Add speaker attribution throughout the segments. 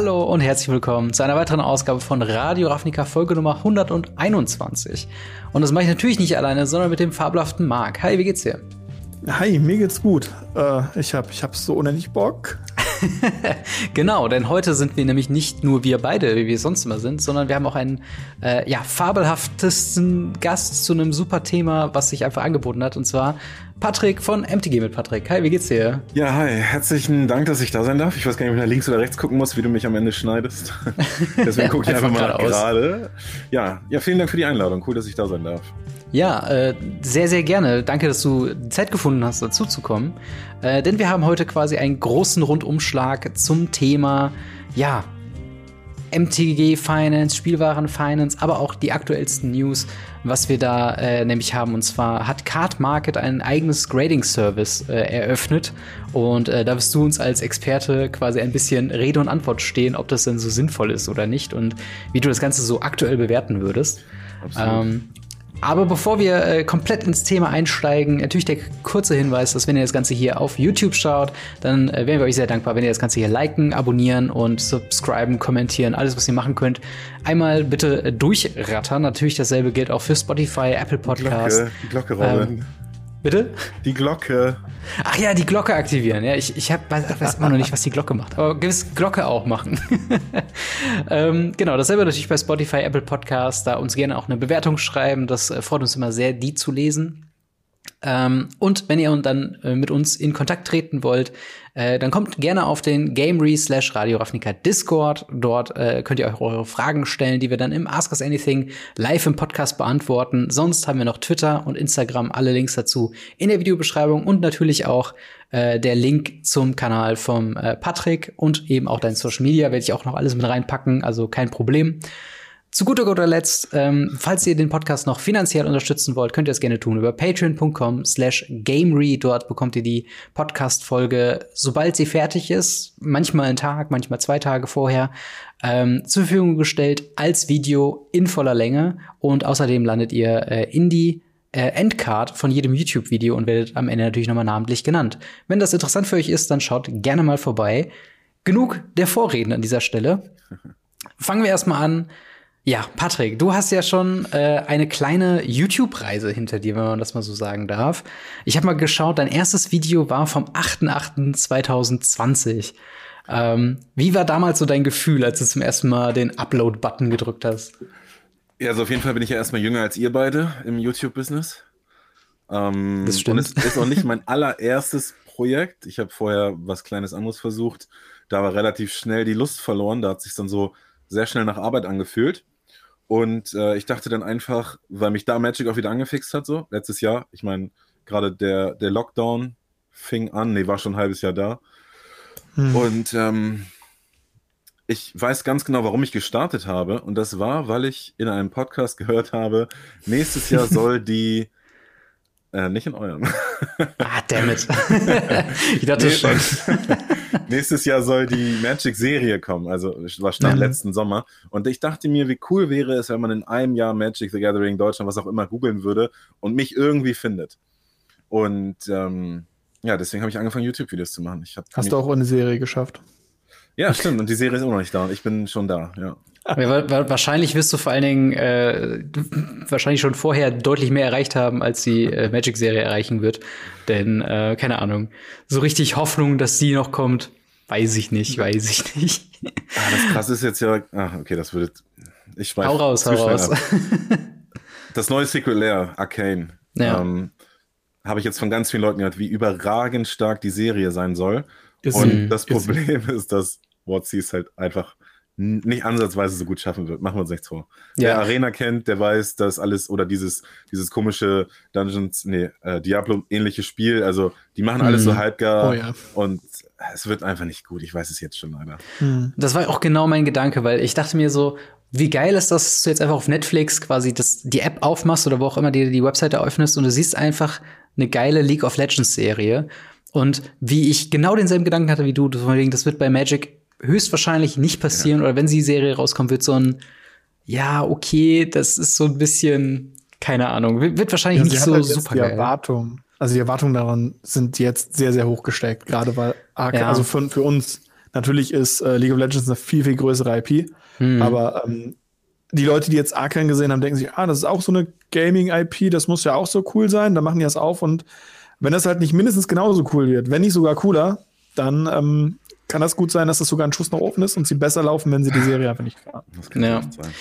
Speaker 1: Hallo und herzlich willkommen zu einer weiteren Ausgabe von Radio Ravnica Folge Nummer 121. Und das mache ich natürlich nicht alleine, sondern mit dem fabelhaften Marc. Hi, wie geht's dir?
Speaker 2: Hi, mir geht's gut. Äh, ich hab, ich hab so unendlich Bock.
Speaker 1: genau, denn heute sind wir nämlich nicht nur wir beide, wie wir sonst immer sind, sondern wir haben auch einen äh, ja, fabelhaftesten Gast zu einem super Thema, was sich einfach angeboten hat. Und zwar Patrick von MTG mit Patrick. Hi, wie geht's dir?
Speaker 3: Ja, hi. Herzlichen Dank, dass ich da sein darf. Ich weiß gar nicht, ob ich nach links oder rechts gucken muss, wie du mich am Ende schneidest. Deswegen gucke ich einfach, einfach mal gerade. Ja, ja, vielen Dank für die Einladung. Cool, dass ich da sein darf.
Speaker 1: Ja, äh, sehr, sehr gerne. Danke, dass du Zeit gefunden hast, dazu zu kommen. Äh, denn wir haben heute quasi einen großen Rundumschlag zum Thema, ja, MTG Finance, Spielwaren Finance, aber auch die aktuellsten News, was wir da äh, nämlich haben. Und zwar hat Card Market ein eigenes Grading Service äh, eröffnet. Und äh, da wirst du uns als Experte quasi ein bisschen Rede und Antwort stehen, ob das denn so sinnvoll ist oder nicht und wie du das Ganze so aktuell bewerten würdest. Absolut. Ähm, aber bevor wir äh, komplett ins Thema einsteigen, natürlich der kurze Hinweis, dass wenn ihr das Ganze hier auf YouTube schaut, dann äh, wären wir euch sehr dankbar, wenn ihr das Ganze hier liken, abonnieren und subscriben, kommentieren, alles, was ihr machen könnt. Einmal bitte äh, durchrattern. Natürlich dasselbe gilt auch für Spotify, Apple Podcasts.
Speaker 3: Glocke, Glocke
Speaker 1: ähm, Bitte?
Speaker 3: Die Glocke.
Speaker 1: Ach ja, die Glocke aktivieren. Ja, ich, ich hab, weiß, weiß immer noch nicht, was die Glocke macht. Aber gewiss Glocke auch machen. ähm, genau, dasselbe natürlich bei Spotify, Apple Podcasts. Da uns gerne auch eine Bewertung schreiben. Das äh, freut uns immer sehr, die zu lesen. Ähm, und wenn ihr dann äh, mit uns in Kontakt treten wollt, äh, dann kommt gerne auf den Gamery slash Radio Ravnica Discord. Dort äh, könnt ihr euch eure Fragen stellen, die wir dann im Ask Us Anything live im Podcast beantworten. Sonst haben wir noch Twitter und Instagram, alle Links dazu in der Videobeschreibung und natürlich auch äh, der Link zum Kanal vom äh, Patrick und eben auch dein Social Media werde ich auch noch alles mit reinpacken, also kein Problem. Zu guter guter Letzt, ähm, falls ihr den Podcast noch finanziell unterstützen wollt, könnt ihr es gerne tun über patreon.com slash gamery. Dort bekommt ihr die Podcast-Folge, sobald sie fertig ist, manchmal einen Tag, manchmal zwei Tage vorher, ähm, zur Verfügung gestellt als Video in voller Länge. Und außerdem landet ihr äh, in die äh, Endcard von jedem YouTube-Video und werdet am Ende natürlich nochmal namentlich genannt. Wenn das interessant für euch ist, dann schaut gerne mal vorbei. Genug der Vorreden an dieser Stelle. Fangen wir erstmal an ja, Patrick, du hast ja schon äh, eine kleine YouTube-Reise hinter dir, wenn man das mal so sagen darf. Ich habe mal geschaut, dein erstes Video war vom 8.8.2020. Ähm, wie war damals so dein Gefühl, als du zum ersten Mal den Upload-Button gedrückt hast?
Speaker 3: Ja, also auf jeden Fall bin ich ja erstmal jünger als ihr beide im YouTube-Business. Ähm, das stimmt. Und es ist auch nicht mein allererstes Projekt. Ich habe vorher was Kleines anderes versucht. Da war relativ schnell die Lust verloren. Da hat sich dann so sehr schnell nach Arbeit angefühlt. Und äh, ich dachte dann einfach, weil mich da Magic auch wieder angefixt hat, so letztes Jahr. Ich meine, gerade der, der Lockdown fing an, nee, war schon ein halbes Jahr da. Hm. Und ähm, ich weiß ganz genau, warum ich gestartet habe. Und das war, weil ich in einem Podcast gehört habe, nächstes Jahr soll die äh, nicht in eurem.
Speaker 1: Ah, dammit. ich dachte nee, schon.
Speaker 3: nächstes Jahr soll die Magic-Serie kommen, also war stand mhm. letzten Sommer. Und ich dachte mir, wie cool wäre es, wenn man in einem Jahr Magic the Gathering Deutschland, was auch immer, googeln würde und mich irgendwie findet. Und ähm, ja, deswegen habe ich angefangen, YouTube-Videos zu machen.
Speaker 2: Hast du auch eine Serie geschafft?
Speaker 3: Ja, stimmt. Und die Serie ist immer noch nicht da. Und ich bin schon da, ja.
Speaker 1: Ja, wahrscheinlich wirst du vor allen Dingen äh, wahrscheinlich schon vorher deutlich mehr erreicht haben, als die äh, Magic-Serie erreichen wird. Denn, äh, keine Ahnung, so richtig Hoffnung, dass die noch kommt, weiß ich nicht, weiß ich nicht.
Speaker 3: Ah, das krass ist jetzt ja. Ah, okay, das würde. Ich
Speaker 1: weiß. Hau raus, hau raus.
Speaker 3: Das neue Sequel Lair, Arcane. Ja. Ähm, Habe ich jetzt von ganz vielen Leuten gehört, wie überragend stark die Serie sein soll. Ist Und das Problem ist dass WotC es halt einfach nicht ansatzweise so gut schaffen wird. Machen wir uns nichts vor. Ja. Wer Arena kennt, der weiß, dass alles oder dieses, dieses komische Dungeons, nee, äh, Diablo-ähnliche Spiel, also die machen alles mhm. so halbgar oh, ja. und es wird einfach nicht gut. Ich weiß es jetzt schon leider.
Speaker 1: Mhm. Das war auch genau mein Gedanke, weil ich dachte mir so, wie geil ist das, dass du jetzt einfach auf Netflix quasi das, die App aufmachst oder wo auch immer dir die Webseite öffnest und du siehst einfach eine geile League of Legends Serie. Und wie ich genau denselben Gedanken hatte wie du, das wird bei Magic höchstwahrscheinlich nicht passieren. Ja. Oder wenn sie die Serie rauskommt, wird so ein, ja, okay, das ist so ein bisschen, keine Ahnung, wird wahrscheinlich ja, nicht so halt super
Speaker 2: die geil. Erwartung, also die Erwartungen daran sind jetzt sehr, sehr hoch gesteckt, gerade weil Arc, ja. also für, für uns Natürlich ist äh, League of Legends eine viel, viel größere IP, hm. aber ähm, die Leute, die jetzt Arkan gesehen haben, denken sich, ah, das ist auch so eine Gaming-IP, das muss ja auch so cool sein, dann machen die das auf und wenn das halt nicht mindestens genauso cool wird, wenn nicht sogar cooler, dann ähm, kann das gut sein, dass das sogar ein Schuss nach oben ist und sie besser laufen, wenn sie die Serie einfach nicht fahren.
Speaker 1: Das kann ja. sein.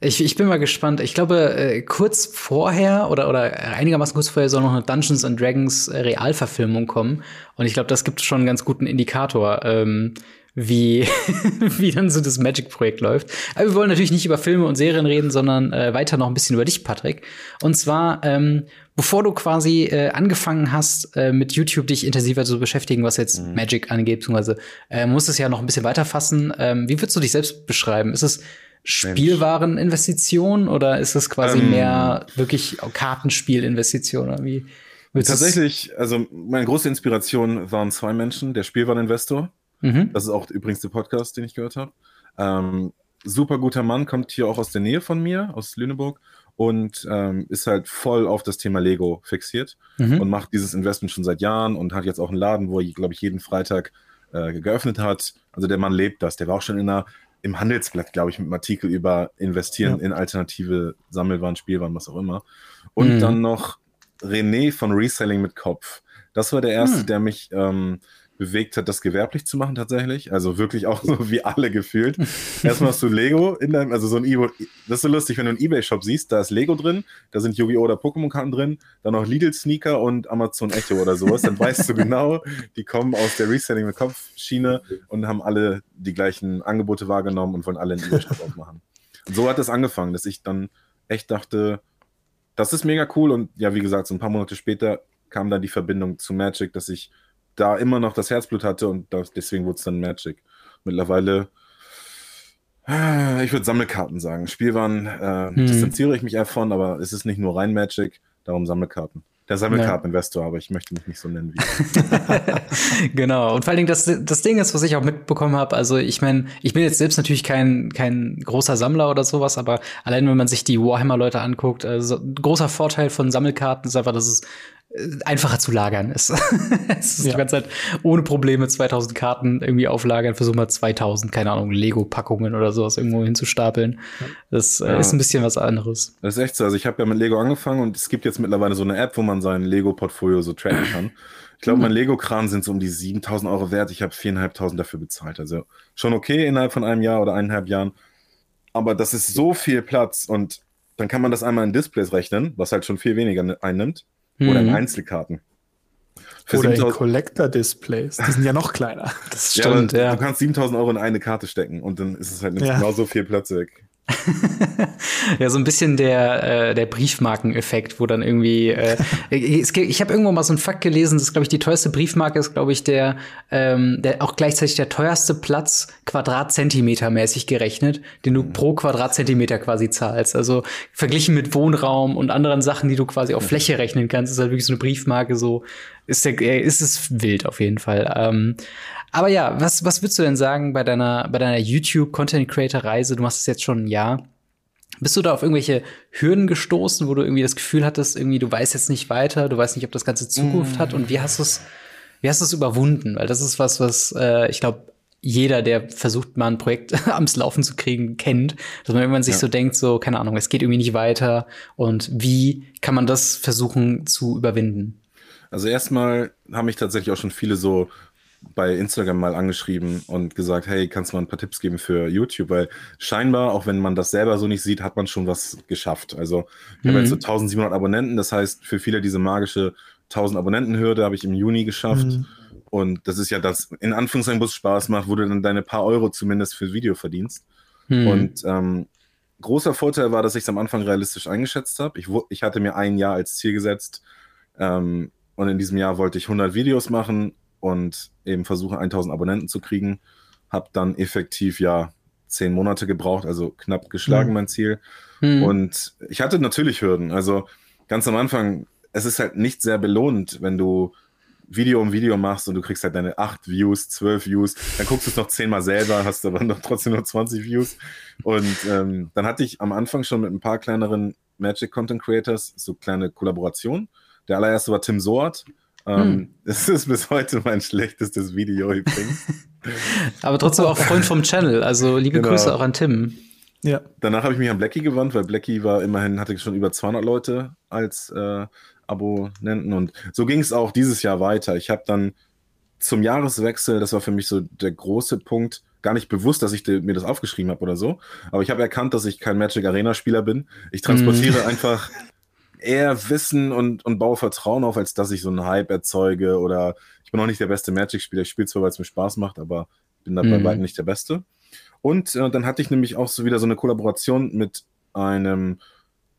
Speaker 1: Ich, ich bin mal gespannt. Ich glaube, äh, kurz vorher oder, oder einigermaßen kurz vorher soll noch eine Dungeons and Dragons äh, Realverfilmung kommen. Und ich glaube, das gibt schon einen ganz guten Indikator, ähm, wie, wie dann so das Magic-Projekt läuft. Aber wir wollen natürlich nicht über Filme und Serien reden, sondern äh, weiter noch ein bisschen über dich, Patrick. Und zwar, ähm, bevor du quasi äh, angefangen hast, äh, mit YouTube dich intensiver zu beschäftigen, was jetzt mhm. Magic angeht, beziehungsweise äh, musst es ja noch ein bisschen weiter fassen. Ähm, wie würdest du dich selbst beschreiben? Ist es Spielwareninvestition oder ist es quasi ähm, mehr wirklich Kartenspielinvestition oder wie?
Speaker 3: Tatsächlich, also meine große Inspiration waren zwei Menschen, der Spielwareninvestor. Mhm. Das ist auch übrigens der Podcast, den ich gehört habe. Ähm, super guter Mann, kommt hier auch aus der Nähe von mir, aus Lüneburg und ähm, ist halt voll auf das Thema Lego fixiert mhm. und macht dieses Investment schon seit Jahren und hat jetzt auch einen Laden, wo er, glaube ich, jeden Freitag äh, geöffnet hat. Also der Mann lebt das. Der war auch schon in einer im Handelsblatt, glaube ich, mit einem Artikel über Investieren ja. in alternative Sammelwaren, Spielwaren, was auch immer. Und mhm. dann noch René von Reselling mit Kopf. Das war der erste, mhm. der mich ähm, bewegt hat, das gewerblich zu machen tatsächlich. Also wirklich auch so wie alle gefühlt. Erstmal hast du Lego in deinem, also so ein E-Book. Das ist so lustig, wenn du einen Ebay-Shop siehst, da ist Lego drin, da sind Yu-Gi-Oh! oder Pokémon-Karten drin, dann noch Lidl-Sneaker und Amazon Echo oder sowas. Dann weißt du genau, die kommen aus der Reselling mit Kopfschiene und haben alle die gleichen Angebote wahrgenommen und wollen alle einen Ebay-Shop aufmachen. Und so hat es angefangen, dass ich dann echt dachte, das ist mega cool und ja, wie gesagt, so ein paar Monate später kam dann die Verbindung zu Magic, dass ich da immer noch das Herzblut hatte und das, deswegen wurde es dann Magic. Mittlerweile, äh, ich würde Sammelkarten sagen. Spielwaren äh, hm. distanziere ich mich eher von, aber es ist nicht nur rein Magic, darum Sammelkarten. Der Sammelkarteninvestor, ja. aber ich möchte mich nicht so nennen
Speaker 1: wie. genau. Und vor allen Dingen, das, das Ding ist, was ich auch mitbekommen habe, also ich meine, ich bin jetzt selbst natürlich kein, kein großer Sammler oder sowas, aber allein wenn man sich die Warhammer-Leute anguckt, also großer Vorteil von Sammelkarten ist einfach, dass es einfacher zu lagern ist. es ist ja. Du kannst halt ohne Probleme 2000 Karten irgendwie auflagern, versuch mal 2000, keine Ahnung, Lego-Packungen oder sowas irgendwo hinzustapeln. Das äh, ja. ist ein bisschen was anderes.
Speaker 3: Das ist echt so. Also ich habe ja mit Lego angefangen und es gibt jetzt mittlerweile so eine App, wo man sein Lego-Portfolio so tracken kann. Ich glaube, mein Lego-Kran sind so um die 7000 Euro wert. Ich habe 4.500 dafür bezahlt. Also schon okay innerhalb von einem Jahr oder eineinhalb Jahren. Aber das ist so viel Platz und dann kann man das einmal in Displays rechnen, was halt schon viel weniger einnimmt. Oder in mhm. Einzelkarten.
Speaker 2: Für Oder in Collector-Displays. Die sind ja noch kleiner.
Speaker 3: Das stimmt, ja, ja. Du kannst 7000 Euro in eine Karte stecken und dann ist es halt ja. genauso viel Platz weg.
Speaker 1: ja, so ein bisschen der, äh, der Briefmarkeneffekt, wo dann irgendwie äh, ich, ich habe irgendwo mal so einen Fakt gelesen, das ist glaube ich die teuerste Briefmarke ist glaube ich der ähm, der auch gleichzeitig der teuerste Platz Quadratzentimeter mäßig gerechnet, den du mhm. pro Quadratzentimeter quasi zahlst. Also verglichen mit Wohnraum und anderen Sachen, die du quasi auf Fläche rechnen kannst, ist halt wirklich so eine Briefmarke so ist der ist es wild auf jeden Fall. Ähm, aber ja, was, was würdest du denn sagen bei deiner, bei deiner YouTube-Content-Creator-Reise? Du machst es jetzt schon ein Jahr. Bist du da auf irgendwelche Hürden gestoßen, wo du irgendwie das Gefühl hattest, irgendwie du weißt jetzt nicht weiter, du weißt nicht, ob das Ganze Zukunft mm. hat und wie hast du es, wie hast du es überwunden? Weil das ist was, was äh, ich glaube, jeder, der versucht, mal ein Projekt ans Laufen zu kriegen, kennt, dass man irgendwann sich ja. so denkt, so, keine Ahnung, es geht irgendwie nicht weiter und wie kann man das versuchen zu überwinden?
Speaker 3: Also erstmal haben mich tatsächlich auch schon viele so bei Instagram mal angeschrieben und gesagt, hey, kannst du mal ein paar Tipps geben für YouTube? Weil scheinbar, auch wenn man das selber so nicht sieht, hat man schon was geschafft. Also ich mhm. habe jetzt so 1700 Abonnenten, das heißt für viele diese magische 1000 Abonnenten-Hürde habe ich im Juni geschafft. Mhm. Und das ist ja das, in Anführungszeichen, wo es Spaß macht, wo du dann deine paar Euro zumindest fürs Video verdienst. Mhm. Und ähm, großer Vorteil war, dass ich es am Anfang realistisch eingeschätzt habe. Ich, ich hatte mir ein Jahr als Ziel gesetzt ähm, und in diesem Jahr wollte ich 100 Videos machen und eben versuche 1000 Abonnenten zu kriegen. Habe dann effektiv ja zehn Monate gebraucht, also knapp geschlagen mhm. mein Ziel. Mhm. Und ich hatte natürlich Hürden. Also ganz am Anfang, es ist halt nicht sehr belohnt, wenn du Video um Video machst und du kriegst halt deine acht Views, zwölf Views, dann guckst du es noch zehnmal selber, hast aber noch trotzdem nur 20 Views. Und ähm, dann hatte ich am Anfang schon mit ein paar kleineren Magic Content Creators so kleine Kollaborationen. Der allererste war Tim Soart, ähm, hm. Das ist bis heute mein schlechtestes Video übrigens.
Speaker 1: Aber trotzdem auch Freund vom Channel. Also liebe genau. Grüße auch an Tim.
Speaker 3: Ja. Danach habe ich mich an Blackie gewandt, weil Blackie war immerhin, hatte schon über 200 Leute als äh, Abonnenten und so ging es auch dieses Jahr weiter. Ich habe dann zum Jahreswechsel, das war für mich so der große Punkt, gar nicht bewusst, dass ich mir das aufgeschrieben habe oder so, aber ich habe erkannt, dass ich kein Magic Arena Spieler bin. Ich transportiere mm. einfach eher Wissen und, und baue Vertrauen auf, als dass ich so einen Hype erzeuge oder ich bin auch nicht der beste Magic-Spieler. Ich spiele zwar, weil es mir Spaß macht, aber bin dabei mm. weitem nicht der Beste. Und äh, dann hatte ich nämlich auch so wieder so eine Kollaboration mit einem,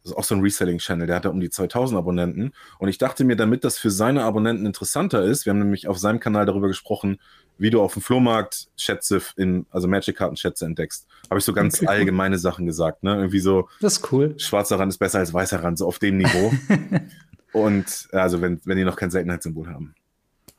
Speaker 3: das ist auch so ein Reselling-Channel, der hat da um die 2000 Abonnenten. Und ich dachte mir, damit das für seine Abonnenten interessanter ist, wir haben nämlich auf seinem Kanal darüber gesprochen, wie du auf dem Flohmarkt Schätze in, also Magic-Karten-Schätze entdeckst. Habe ich so ganz okay, allgemeine Sachen gesagt, ne? Irgendwie so.
Speaker 1: Das ist cool.
Speaker 3: Schwarzer Rand ist besser als weißer Rand, so auf dem Niveau. Und also wenn, wenn die noch kein Seltenheitssymbol haben.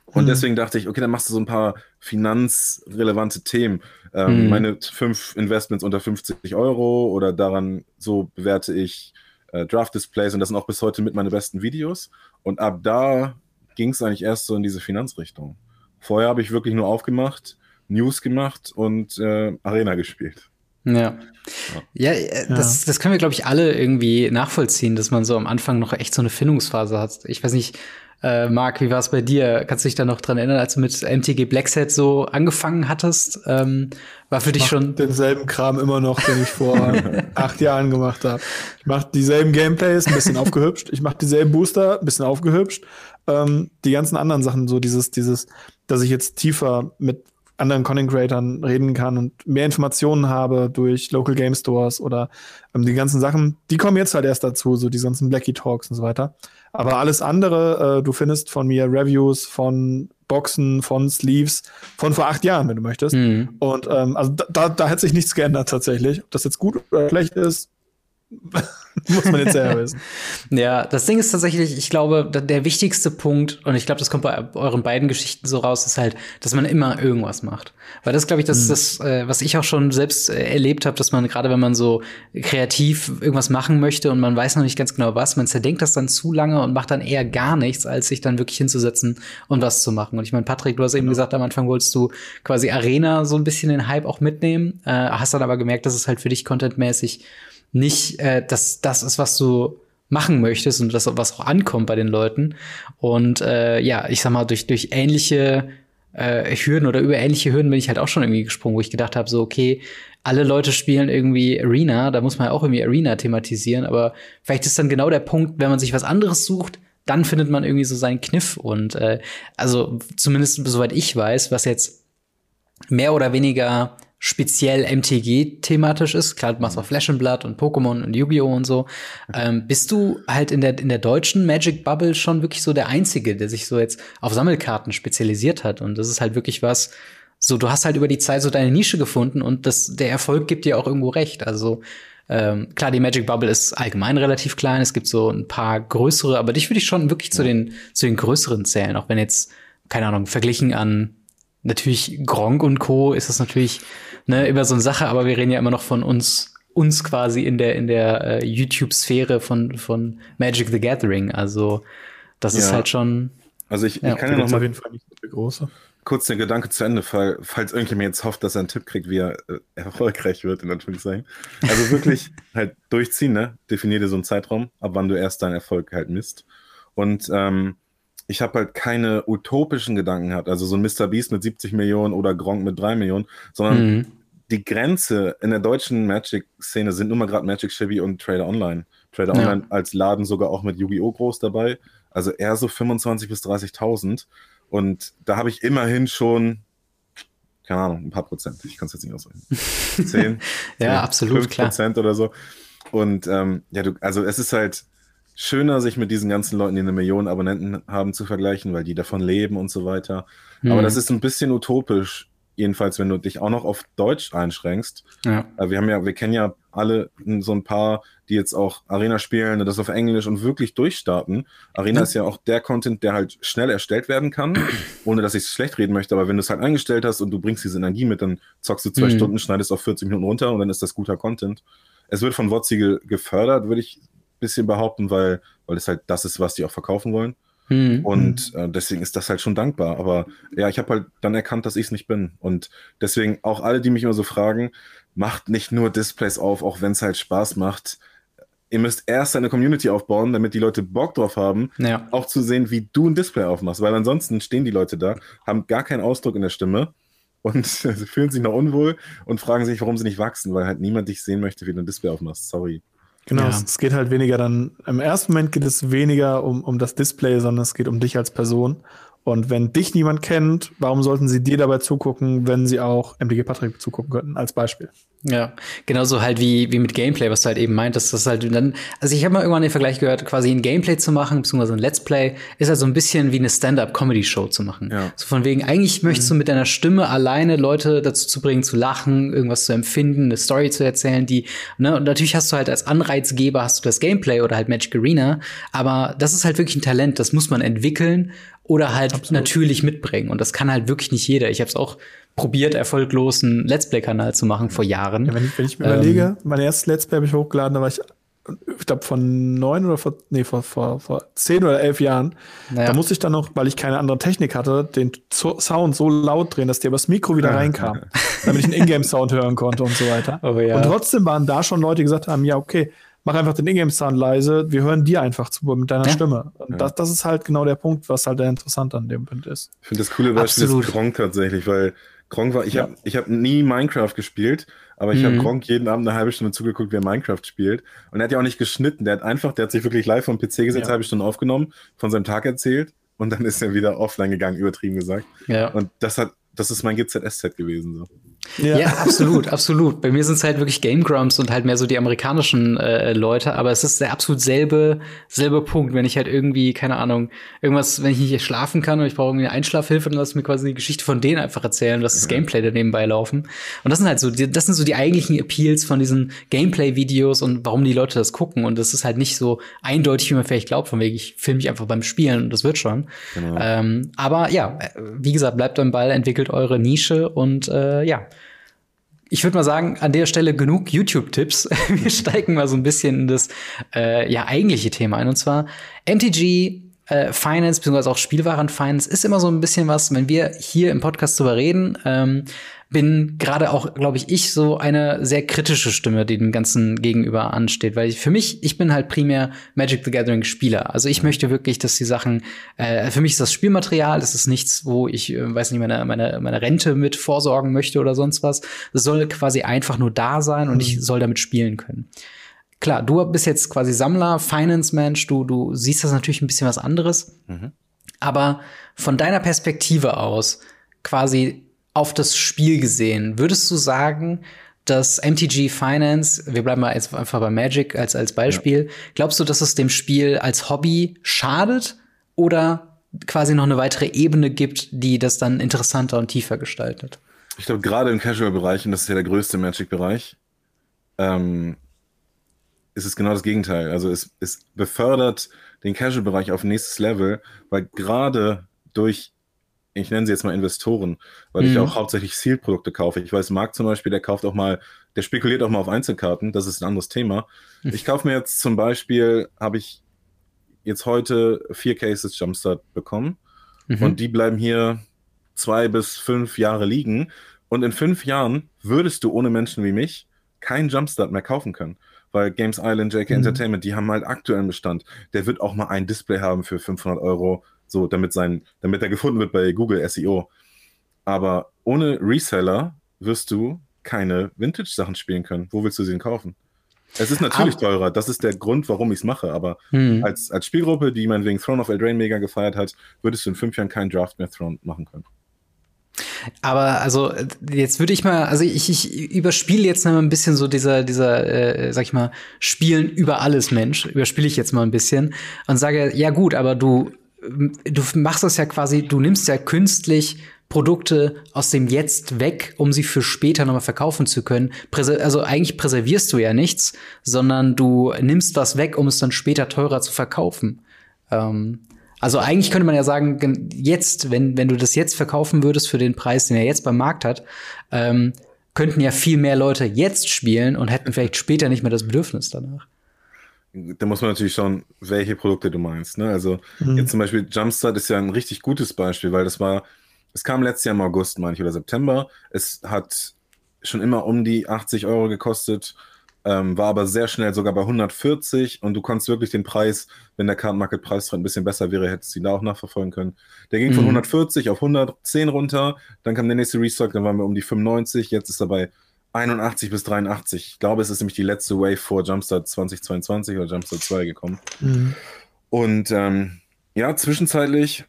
Speaker 3: Und hm. deswegen dachte ich, okay, dann machst du so ein paar finanzrelevante Themen. Ähm, hm. Meine fünf Investments unter 50 Euro oder daran, so bewerte ich äh, Draft-Displays und das sind auch bis heute mit meine besten Videos. Und ab da ging es eigentlich erst so in diese Finanzrichtung. Vorher habe ich wirklich nur aufgemacht, News gemacht und äh, Arena gespielt.
Speaker 1: Ja. Ja, äh, das, das können wir, glaube ich, alle irgendwie nachvollziehen, dass man so am Anfang noch echt so eine Findungsphase hat. Ich weiß nicht, äh, Marc, wie war es bei dir? Kannst du dich da noch dran erinnern, als du mit MTG Blackset so angefangen hattest? Ähm, war für ich dich schon.
Speaker 2: denselben Kram immer noch, den ich vor acht Jahren gemacht habe. Ich mache dieselben Gameplays, ein bisschen aufgehübscht. Ich mache dieselben Booster, ein bisschen aufgehübscht. Ähm, die ganzen anderen Sachen, so dieses, dieses, dass ich jetzt tiefer mit anderen Content Creatern reden kann und mehr Informationen habe durch Local Game Stores oder ähm, die ganzen Sachen, die kommen jetzt halt erst dazu, so die ganzen Blackie Talks und so weiter. Aber alles andere, äh, du findest von mir Reviews von Boxen, von Sleeves, von vor acht Jahren, wenn du möchtest. Mhm. Und ähm, also da, da hat sich nichts geändert tatsächlich. Ob das jetzt gut oder schlecht ist, Muss man jetzt selber wissen.
Speaker 1: ja, das Ding ist tatsächlich, ich glaube, der wichtigste Punkt, und ich glaube, das kommt bei euren beiden Geschichten so raus, ist halt, dass man immer irgendwas macht. Weil das, glaube ich, das ist mhm. das, äh, was ich auch schon selbst äh, erlebt habe, dass man gerade, wenn man so kreativ irgendwas machen möchte und man weiß noch nicht ganz genau was, man zerdenkt das dann zu lange und macht dann eher gar nichts, als sich dann wirklich hinzusetzen und was zu machen. Und ich meine, Patrick, du hast eben genau. gesagt, am Anfang wolltest du quasi Arena so ein bisschen den Hype auch mitnehmen, äh, hast dann aber gemerkt, dass es halt für dich contentmäßig nicht äh, dass das ist, was du machen möchtest und das, was auch ankommt bei den Leuten. Und äh, ja, ich sag mal, durch, durch ähnliche äh, Hürden oder über ähnliche Hürden bin ich halt auch schon irgendwie gesprungen, wo ich gedacht habe, so, okay, alle Leute spielen irgendwie Arena, da muss man ja auch irgendwie Arena thematisieren, aber vielleicht ist dann genau der Punkt, wenn man sich was anderes sucht, dann findet man irgendwie so seinen Kniff. Und äh, also zumindest soweit ich weiß, was jetzt mehr oder weniger speziell MTG-thematisch ist. Klar, du machst auch mhm. Flash and Blood und Pokémon und Yu-Gi-Oh! und so. Ähm, bist du halt in der, in der deutschen Magic Bubble schon wirklich so der Einzige, der sich so jetzt auf Sammelkarten spezialisiert hat? Und das ist halt wirklich was, so, du hast halt über die Zeit so deine Nische gefunden und das, der Erfolg gibt dir auch irgendwo recht. Also, ähm, klar, die Magic Bubble ist allgemein relativ klein. Es gibt so ein paar größere, aber dich würde ich schon wirklich zu den, zu den größeren zählen. Auch wenn jetzt, keine Ahnung, verglichen an natürlich Gronk und Co. ist das natürlich ne, über so eine Sache, aber wir reden ja immer noch von uns, uns quasi in der, in der äh, YouTube-Sphäre von, von Magic the Gathering. Also, das ja. ist halt schon.
Speaker 3: Also, ich, ja, ich kann ja noch mal auf jeden Fall nicht so große. kurz den Gedanke zu Ende, fall, falls irgendjemand jetzt hofft, dass er einen Tipp kriegt, wie er äh, erfolgreich wird, in Anführungszeichen. Also wirklich halt durchziehen, ne? Definier dir so einen Zeitraum, ab wann du erst deinen Erfolg halt misst. Und ähm, ich habe halt keine utopischen Gedanken gehabt, also so ein Mr. Beast mit 70 Millionen oder Gronk mit 3 Millionen, sondern mhm. die Grenze in der deutschen Magic-Szene sind nur mal gerade Magic Chevy und Trader Online. Trader ja. Online als Laden sogar auch mit Yu-Gi-Oh! groß dabei, also eher so 25.000 bis 30.000 und da habe ich immerhin schon keine Ahnung, ein paar Prozent. Ich kann es jetzt nicht ausrechnen. 10,
Speaker 1: ja, 10, absolut, 5
Speaker 3: klar. Prozent oder so. Und ähm, ja, du, also es ist halt, schöner, sich mit diesen ganzen Leuten, die eine Million Abonnenten haben, zu vergleichen, weil die davon leben und so weiter. Mhm. Aber das ist ein bisschen utopisch, jedenfalls, wenn du dich auch noch auf Deutsch einschränkst. Ja. Äh, wir haben ja, wir kennen ja alle so ein paar, die jetzt auch Arena spielen, das auf Englisch und wirklich durchstarten. Arena ja. ist ja auch der Content, der halt schnell erstellt werden kann, ohne dass ich es schlecht reden möchte. Aber wenn du es halt eingestellt hast und du bringst diese Energie mit, dann zockst du zwei mhm. Stunden, schneidest auf 40 Minuten runter und dann ist das guter Content. Es wird von Wotzi gefördert, würde ich bisschen behaupten, weil, weil es halt das ist, was die auch verkaufen wollen. Mhm. Und äh, deswegen ist das halt schon dankbar. Aber ja, ich habe halt dann erkannt, dass ich es nicht bin. Und deswegen auch alle, die mich immer so fragen, macht nicht nur Displays auf, auch wenn es halt Spaß macht. Ihr müsst erst eine Community aufbauen, damit die Leute Bock drauf haben, ja. auch zu sehen, wie du ein Display aufmachst. Weil ansonsten stehen die Leute da, haben gar keinen Ausdruck in der Stimme und fühlen sich noch unwohl und fragen sich, warum sie nicht wachsen, weil halt niemand dich sehen möchte, wie du ein Display aufmachst. Sorry.
Speaker 2: Genau, ja. es geht halt weniger dann, im ersten Moment geht es weniger um, um das Display, sondern es geht um dich als Person. Und wenn dich niemand kennt, warum sollten sie dir dabei zugucken, wenn sie auch MDG Patrick zugucken könnten, als Beispiel?
Speaker 1: Ja, genauso halt wie, wie mit Gameplay, was du halt eben meintest, das halt dann, also ich habe mal irgendwann den Vergleich gehört, quasi ein Gameplay zu machen, beziehungsweise ein Let's Play, ist halt so ein bisschen wie eine Stand-Up-Comedy-Show zu machen. Ja. So von wegen, eigentlich möchtest mhm. du mit deiner Stimme alleine Leute dazu zu bringen, zu lachen, irgendwas zu empfinden, eine Story zu erzählen, die, ne, und natürlich hast du halt als Anreizgeber hast du das Gameplay oder halt Magic Arena, aber das ist halt wirklich ein Talent, das muss man entwickeln oder halt Absolut. natürlich mitbringen. Und das kann halt wirklich nicht jeder. Ich habe es auch probiert, erfolglos einen Let's Play-Kanal zu machen vor Jahren.
Speaker 2: Ja, wenn, ich, wenn ich mir ähm, überlege, mein erstes Let's Play habe ich hochgeladen, da war ich, ich glaube, von neun oder vor, nee, vor, vor, vor zehn oder elf Jahren. Naja. Da musste ich dann noch, weil ich keine andere Technik hatte, den Sound so laut drehen, dass der übers Mikro wieder reinkam, damit ich einen Ingame-Sound hören konnte und so weiter. Oh, ja. Und trotzdem waren da schon Leute, die gesagt haben, ja, okay, mach einfach den Ingame-Sound leise, wir hören dir einfach zu mit deiner ja. Stimme. Und ja. das, das ist halt genau der Punkt, was halt der interessant an dem Punkt ist.
Speaker 3: Ich finde das coole Beispiel Absolut. ist Gronk tatsächlich, weil Gronk war, ich ja. habe ich hab nie Minecraft gespielt, aber ich mhm. habe Gronk jeden Abend eine halbe Stunde zugeguckt, wie er Minecraft spielt. Und er hat ja auch nicht geschnitten, der hat einfach, der hat sich wirklich live vom PC gesetzt, ja. halbe Stunde aufgenommen, von seinem Tag erzählt und dann ist er wieder offline gegangen, übertrieben gesagt. Ja. Und das hat, das ist mein GZSZ gewesen. So.
Speaker 1: Ja. ja, absolut, absolut. Bei mir sind es halt wirklich Game Grumps und halt mehr so die amerikanischen äh, Leute, aber es ist der absolut selbe, selbe Punkt. Wenn ich halt irgendwie, keine Ahnung, irgendwas, wenn ich nicht schlafen kann und ich brauche irgendwie eine Einschlafhilfe, dann lass mir quasi die Geschichte von denen einfach erzählen, dass das Gameplay da nebenbei laufen. Und das sind halt so, die, das sind so die eigentlichen Appeals von diesen Gameplay-Videos und warum die Leute das gucken. Und das ist halt nicht so eindeutig, wie man vielleicht glaubt, von wegen, ich filme mich einfach beim Spielen und das wird schon. Genau. Ähm, aber ja, wie gesagt, bleibt am Ball, entwickelt eure Nische und äh, ja, ich würde mal sagen, an der Stelle genug YouTube-Tipps. Wir steigen mal so ein bisschen in das äh, ja eigentliche Thema ein. Und zwar MTG äh, Finance, beziehungsweise auch Spielwaren-Finance ist immer so ein bisschen was, wenn wir hier im Podcast drüber reden, ähm, bin gerade auch, glaube ich, ich so eine sehr kritische Stimme, die dem Ganzen gegenüber ansteht. Weil ich, für mich, ich bin halt primär Magic the Gathering Spieler. Also ich möchte wirklich, dass die Sachen, äh, für mich ist das Spielmaterial, das ist nichts, wo ich, äh, weiß nicht, meine, meine, meine Rente mit vorsorgen möchte oder sonst was. Das soll quasi einfach nur da sein und ich mhm. soll damit spielen können. Klar, du bist jetzt quasi Sammler, Finance-Mensch, du, du siehst das natürlich ein bisschen was anderes. Mhm. Aber von deiner Perspektive aus, quasi auf das Spiel gesehen, würdest du sagen, dass MTG Finance, wir bleiben mal jetzt einfach bei Magic als, als Beispiel, ja. glaubst du, dass es dem Spiel als Hobby schadet oder quasi noch eine weitere Ebene gibt, die das dann interessanter und tiefer gestaltet?
Speaker 3: Ich glaube, gerade im Casual-Bereich, und das ist ja der größte Magic-Bereich, ähm, ist es genau das Gegenteil. Also es, es befördert den Casual-Bereich auf nächstes Level, weil gerade durch ich nenne sie jetzt mal Investoren, weil mhm. ich auch hauptsächlich Sealed-Produkte kaufe. Ich weiß, Marc zum Beispiel, der kauft auch mal, der spekuliert auch mal auf Einzelkarten, das ist ein anderes Thema. Mhm. Ich kaufe mir jetzt zum Beispiel, habe ich jetzt heute vier Cases Jumpstart bekommen mhm. und die bleiben hier zwei bis fünf Jahre liegen und in fünf Jahren würdest du ohne Menschen wie mich keinen Jumpstart mehr kaufen können. Weil Games Island, JK mhm. Entertainment, die haben halt aktuellen Bestand. Der wird auch mal ein Display haben für 500 Euro so, damit sein, damit er gefunden wird bei Google SEO. Aber ohne Reseller wirst du keine Vintage-Sachen spielen können. Wo willst du sie denn kaufen? Es ist natürlich aber, teurer, das ist der Grund, warum ich es mache, aber hm. als, als Spielgruppe, die meinetwegen Throne of Eldraine mega gefeiert hat, würdest du in fünf Jahren keinen Draft mehr Throne machen können.
Speaker 1: Aber also jetzt würde ich mal, also ich, ich überspiele jetzt mal ein bisschen so dieser, dieser, äh, sag ich mal, Spielen über alles Mensch, überspiele ich jetzt mal ein bisschen und sage, ja gut, aber du du machst das ja quasi, du nimmst ja künstlich Produkte aus dem Jetzt weg, um sie für später nochmal verkaufen zu können. Also eigentlich präservierst du ja nichts, sondern du nimmst was weg, um es dann später teurer zu verkaufen. Ähm, also eigentlich könnte man ja sagen, jetzt, wenn, wenn du das jetzt verkaufen würdest für den Preis, den er jetzt beim Markt hat, ähm, könnten ja viel mehr Leute jetzt spielen und hätten vielleicht später nicht mehr das Bedürfnis danach.
Speaker 3: Da muss man natürlich schauen, welche Produkte du meinst. Ne? Also mhm. jetzt zum Beispiel Jumpstart ist ja ein richtig gutes Beispiel, weil das war, es kam letztes Jahr im August, meine ich, oder September. Es hat schon immer um die 80 Euro gekostet, ähm, war aber sehr schnell sogar bei 140 und du konntest wirklich den Preis, wenn der Kartenmarket Preis ein bisschen besser wäre, hättest du ihn da auch nachverfolgen können. Der ging mhm. von 140 auf 110 runter, dann kam der nächste Restock, dann waren wir um die 95, jetzt ist er bei 81 bis 83. Ich glaube, es ist nämlich die letzte Wave vor Jumpstart 2022 oder Jumpstart 2 gekommen. Mhm. Und ähm, ja, zwischenzeitlich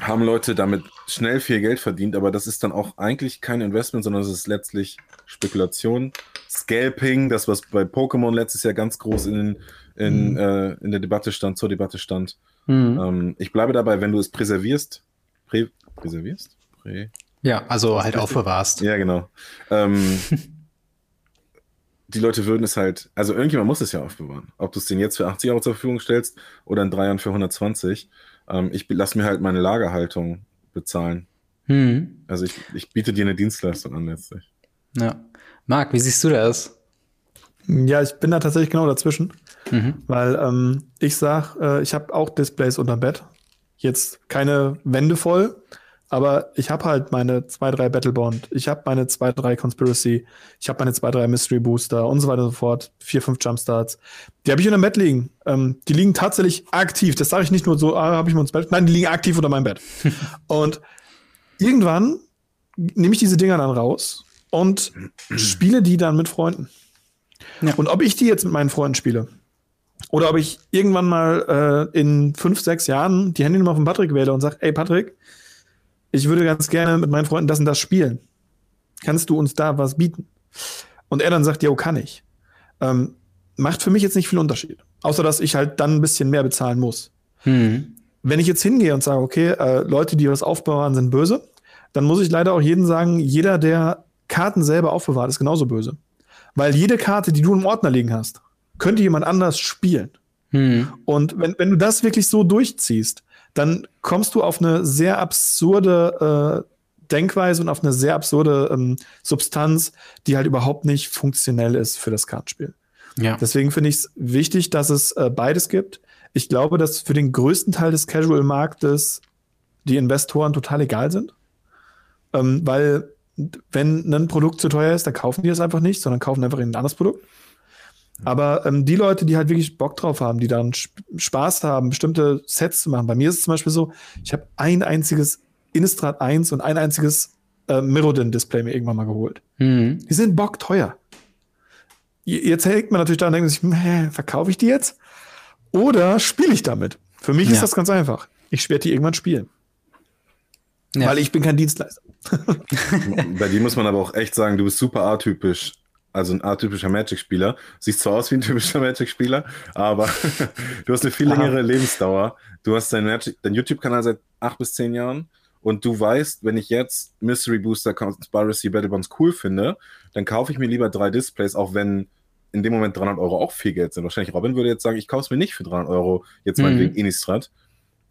Speaker 3: haben Leute damit schnell viel Geld verdient, aber das ist dann auch eigentlich kein Investment, sondern es ist letztlich Spekulation. Scalping, das was bei Pokémon letztes Jahr ganz groß in, in, mhm. äh, in der Debatte stand, zur Debatte stand. Mhm. Ähm, ich bleibe dabei, wenn du es präservierst, prä präservierst? Prä
Speaker 1: ja, also halt aufbewahrst.
Speaker 3: Ja, genau. Ähm, die Leute würden es halt, also irgendjemand muss es ja aufbewahren. Ob du es denen jetzt für 80 Euro zur Verfügung stellst oder in drei Jahren für 120. Ähm, ich lasse mir halt meine Lagerhaltung bezahlen. Hm. Also ich, ich biete dir eine Dienstleistung an letztlich.
Speaker 1: Ja. Marc, wie siehst du das?
Speaker 2: Ja, ich bin da tatsächlich genau dazwischen. Mhm. Weil ähm, ich sag, äh, ich habe auch Displays unterm Bett. Jetzt keine Wände voll, aber ich habe halt meine zwei, drei Battlebond, ich habe meine zwei, drei Conspiracy, ich habe meine zwei, drei Mystery Booster und so weiter und so fort, vier, fünf Jumpstarts. Die habe ich unter dem Bett liegen. Ähm, die liegen tatsächlich aktiv. Das sage ich nicht nur so, ah, habe ich mal ins Bett. Nein, die liegen aktiv unter meinem Bett. und irgendwann nehme ich diese Dinger dann raus und spiele die dann mit Freunden. Ja. Und ob ich die jetzt mit meinen Freunden spiele, oder ob ich irgendwann mal äh, in fünf, sechs Jahren die Handynummer von Patrick wähle und sage, ey Patrick, ich würde ganz gerne mit meinen Freunden das und das spielen. Kannst du uns da was bieten? Und er dann sagt, ja, kann ich. Ähm, macht für mich jetzt nicht viel Unterschied. Außer, dass ich halt dann ein bisschen mehr bezahlen muss. Mhm. Wenn ich jetzt hingehe und sage, okay, äh, Leute, die das aufbewahren, sind böse, dann muss ich leider auch jedem sagen, jeder, der Karten selber aufbewahrt, ist genauso böse. Weil jede Karte, die du im Ordner liegen hast, könnte jemand anders spielen. Mhm. Und wenn, wenn du das wirklich so durchziehst, dann kommst du auf eine sehr absurde äh, Denkweise und auf eine sehr absurde ähm, Substanz, die halt überhaupt nicht funktionell ist für das Kartenspiel. Ja. Deswegen finde ich es wichtig, dass es äh, beides gibt. Ich glaube, dass für den größten Teil des Casual-Marktes die Investoren total egal sind. Ähm, weil wenn ein Produkt zu teuer ist, dann kaufen die es einfach nicht, sondern kaufen einfach ein anderes Produkt. Aber ähm, die Leute, die halt wirklich Bock drauf haben, die dann Spaß haben, bestimmte Sets zu machen. Bei mir ist es zum Beispiel so, ich habe ein einziges Innistrad 1 und ein einziges äh, Mirrodin-Display mir irgendwann mal geholt. Mhm. Die sind Bock teuer. Jetzt hängt man natürlich da und denkt sich, verkaufe ich die jetzt? Oder spiele ich damit? Für mich ja. ist das ganz einfach. Ich werde die irgendwann spielen. Ja. Weil ich bin kein Dienstleister.
Speaker 3: Bei dir muss man aber auch echt sagen, du bist super atypisch also ein atypischer Magic-Spieler. Siehst zwar aus wie ein typischer Magic-Spieler, aber du hast eine viel längere Aha. Lebensdauer. Du hast deinen, deinen YouTube-Kanal seit acht bis zehn Jahren und du weißt, wenn ich jetzt Mystery Booster Conspiracy Battle Bonds cool finde, dann kaufe ich mir lieber drei Displays, auch wenn in dem Moment 300 Euro auch viel Geld sind. Wahrscheinlich Robin würde jetzt sagen, ich kaufe es mir nicht für 300 Euro, jetzt mhm. meinetwegen Innistrad.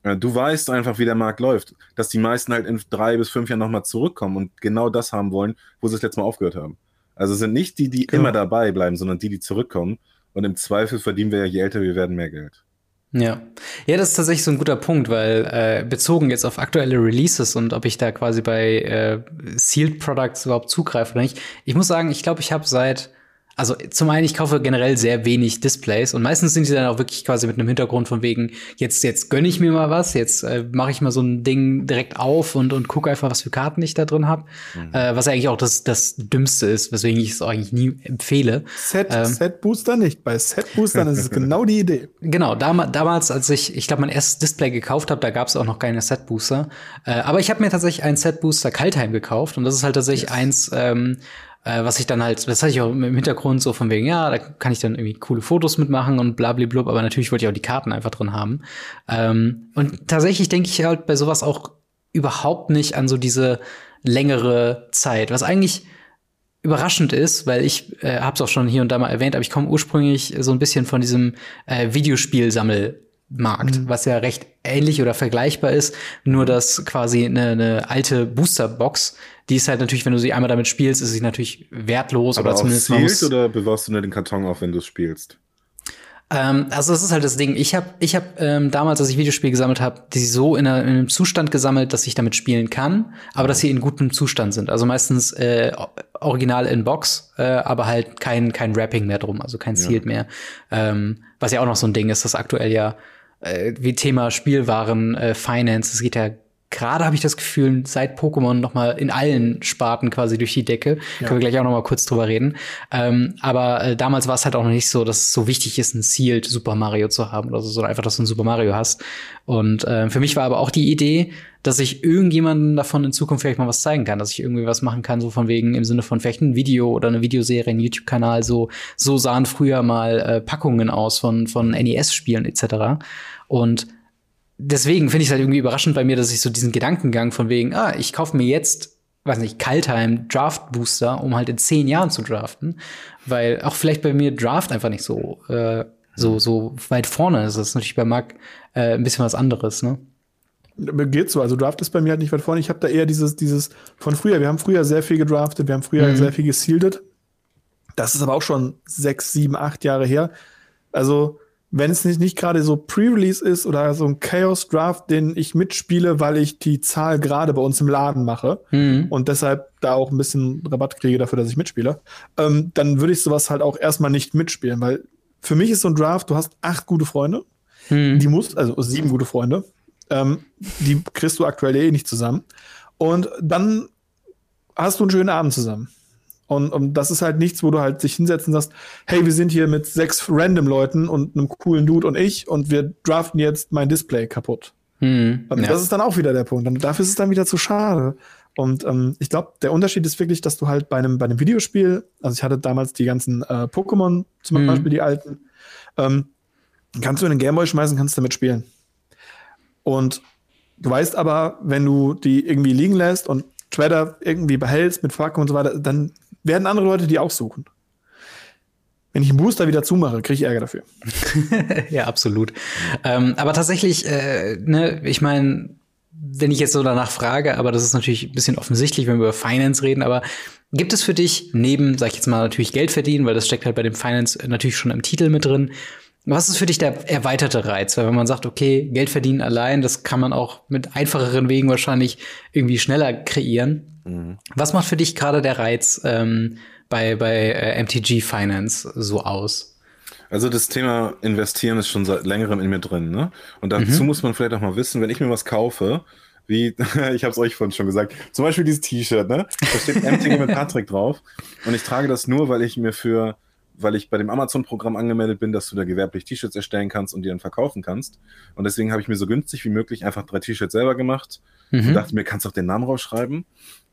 Speaker 3: Äh, du weißt einfach, wie der Markt läuft, dass die meisten halt in drei bis fünf Jahren nochmal zurückkommen und genau das haben wollen, wo sie das letzte Mal aufgehört haben. Also sind nicht die, die genau. immer dabei bleiben, sondern die, die zurückkommen. Und im Zweifel verdienen wir ja, je älter wir werden, mehr Geld.
Speaker 1: Ja. Ja, das ist tatsächlich so ein guter Punkt, weil äh, bezogen jetzt auf aktuelle Releases und ob ich da quasi bei äh, Sealed Products überhaupt zugreife oder nicht. Ich muss sagen, ich glaube, ich habe seit also zum einen, ich kaufe generell sehr wenig Displays und meistens sind die dann auch wirklich quasi mit einem Hintergrund von wegen, jetzt, jetzt gönne ich mir mal was, jetzt äh, mache ich mal so ein Ding direkt auf und, und gucke einfach, was für Karten ich da drin habe. Mhm. Äh, was eigentlich auch das, das Dümmste ist, weswegen ich es eigentlich nie empfehle.
Speaker 2: Set, ähm, Set Booster nicht. Bei Set Boostern ist es genau die Idee.
Speaker 1: Genau, dam damals, als ich, ich glaube, mein erstes Display gekauft habe, da gab es auch noch keine Set Booster. Äh, aber ich habe mir tatsächlich einen Set Booster Kaltheim gekauft und das ist halt tatsächlich yes. eins, ähm, äh, was ich dann halt, das hatte ich auch im Hintergrund so von wegen, ja, da kann ich dann irgendwie coole Fotos mitmachen und blablablub, aber natürlich wollte ich auch die Karten einfach drin haben. Ähm, und tatsächlich denke ich halt bei sowas auch überhaupt nicht an so diese längere Zeit, was eigentlich überraschend ist, weil ich äh, habe es auch schon hier und da mal erwähnt, aber ich komme ursprünglich so ein bisschen von diesem äh, Videospielsammel Markt, mhm. was ja recht ähnlich oder vergleichbar ist, nur dass quasi eine, eine alte Boosterbox, die ist halt natürlich, wenn du sie einmal damit spielst, ist sie natürlich wertlos
Speaker 3: Aber
Speaker 1: oder zumindest
Speaker 3: sealed oder bewahrst du nur den Karton auf, wenn du es spielst?
Speaker 1: Ähm, also das ist halt das Ding. Ich habe ich hab, ähm, damals, als ich Videospiele gesammelt habe, die so in, einer, in, einem Zustand gesammelt, dass ich damit spielen kann, aber dass sie in gutem Zustand sind. Also meistens äh, original in Box, äh, aber halt kein, kein Wrapping mehr drum, also kein Sealed ja. mehr. Ähm, was ja auch noch so ein Ding ist, das aktuell ja äh, wie Thema Spielwaren, äh, Finance, es geht ja gerade habe ich das Gefühl, seit Pokémon noch mal in allen Sparten quasi durch die Decke. Ja. Können wir gleich auch noch mal kurz drüber reden. Ähm, aber äh, damals war es halt auch noch nicht so, dass es so wichtig ist, ein Sealed Super Mario zu haben oder so, sondern einfach, dass du ein Super Mario hast. Und äh, für mich war aber auch die Idee, dass ich irgendjemanden davon in Zukunft vielleicht mal was zeigen kann, dass ich irgendwie was machen kann, so von wegen im Sinne von vielleicht ein Video oder eine Videoserie, ein YouTube-Kanal, so, so sahen früher mal äh, Packungen aus von, von NES-Spielen etc. Und deswegen finde ich es halt irgendwie überraschend bei mir, dass ich so diesen Gedankengang von wegen, ah, ich kaufe mir jetzt, weiß nicht, Kaltheim Draft Booster, um halt in zehn Jahren zu draften, weil auch vielleicht bei mir Draft einfach nicht so äh, so so weit vorne ist. Das ist natürlich bei Marc äh, ein bisschen was anderes, ne?
Speaker 2: Geht so. Also Draft ist bei mir halt nicht weit vorne. Ich habe da eher dieses, dieses von früher. Wir haben früher sehr viel gedraftet, wir haben früher mhm. sehr viel gesealed. Das ist aber auch schon sechs, sieben, acht Jahre her. Also wenn es nicht, nicht gerade so Pre-Release ist oder so ein Chaos-Draft, den ich mitspiele, weil ich die Zahl gerade bei uns im Laden mache mhm. und deshalb da auch ein bisschen Rabatt kriege dafür, dass ich mitspiele, ähm, dann würde ich sowas halt auch erstmal nicht mitspielen, weil für mich ist so ein Draft, du hast acht gute Freunde, mhm. die musst, also sieben gute Freunde, ähm, die kriegst du aktuell eh nicht zusammen. Und dann hast du einen schönen Abend zusammen. Und, und das ist halt nichts, wo du halt dich hinsetzen sagst, hey, wir sind hier mit sechs random Leuten und einem coolen Dude und ich und wir draften jetzt mein Display kaputt. Hm, ja. Das ist dann auch wieder der Punkt. Und dafür ist es dann wieder zu schade. Und ähm, ich glaube, der Unterschied ist wirklich, dass du halt bei einem, bei einem Videospiel, also ich hatte damals die ganzen äh, Pokémon, zum hm. Beispiel die alten, ähm, kannst du in den Gameboy schmeißen, kannst damit spielen. Und du weißt aber, wenn du die irgendwie liegen lässt und Twitter irgendwie behältst mit Fuck und so weiter, dann werden andere Leute die auch suchen. Wenn ich einen Booster wieder zumache, kriege ich Ärger dafür.
Speaker 1: ja, absolut. Ähm, aber tatsächlich, äh, ne, ich meine, wenn ich jetzt so danach frage, aber das ist natürlich ein bisschen offensichtlich, wenn wir über Finance reden, aber gibt es für dich neben, sag ich jetzt mal, natürlich Geld verdienen, weil das steckt halt bei dem Finance natürlich schon im Titel mit drin, was ist für dich der erweiterte Reiz? Weil wenn man sagt, okay, Geld verdienen allein, das kann man auch mit einfacheren Wegen wahrscheinlich irgendwie schneller kreieren. Mhm. Was macht für dich gerade der Reiz ähm, bei, bei äh, MTG Finance so aus?
Speaker 3: Also das Thema Investieren ist schon seit längerem in mir drin, ne? Und dazu mhm. muss man vielleicht auch mal wissen, wenn ich mir was kaufe, wie, ich habe es euch vorhin schon gesagt, zum Beispiel dieses T-Shirt, ne? Da steht MTG mit Patrick drauf. Und ich trage das nur, weil ich mir für weil ich bei dem Amazon-Programm angemeldet bin, dass du da gewerblich T-Shirts erstellen kannst und die dann verkaufen kannst. Und deswegen habe ich mir so günstig wie möglich einfach drei T-Shirts selber gemacht mhm. und dachte mir, kannst du auch den Namen rausschreiben,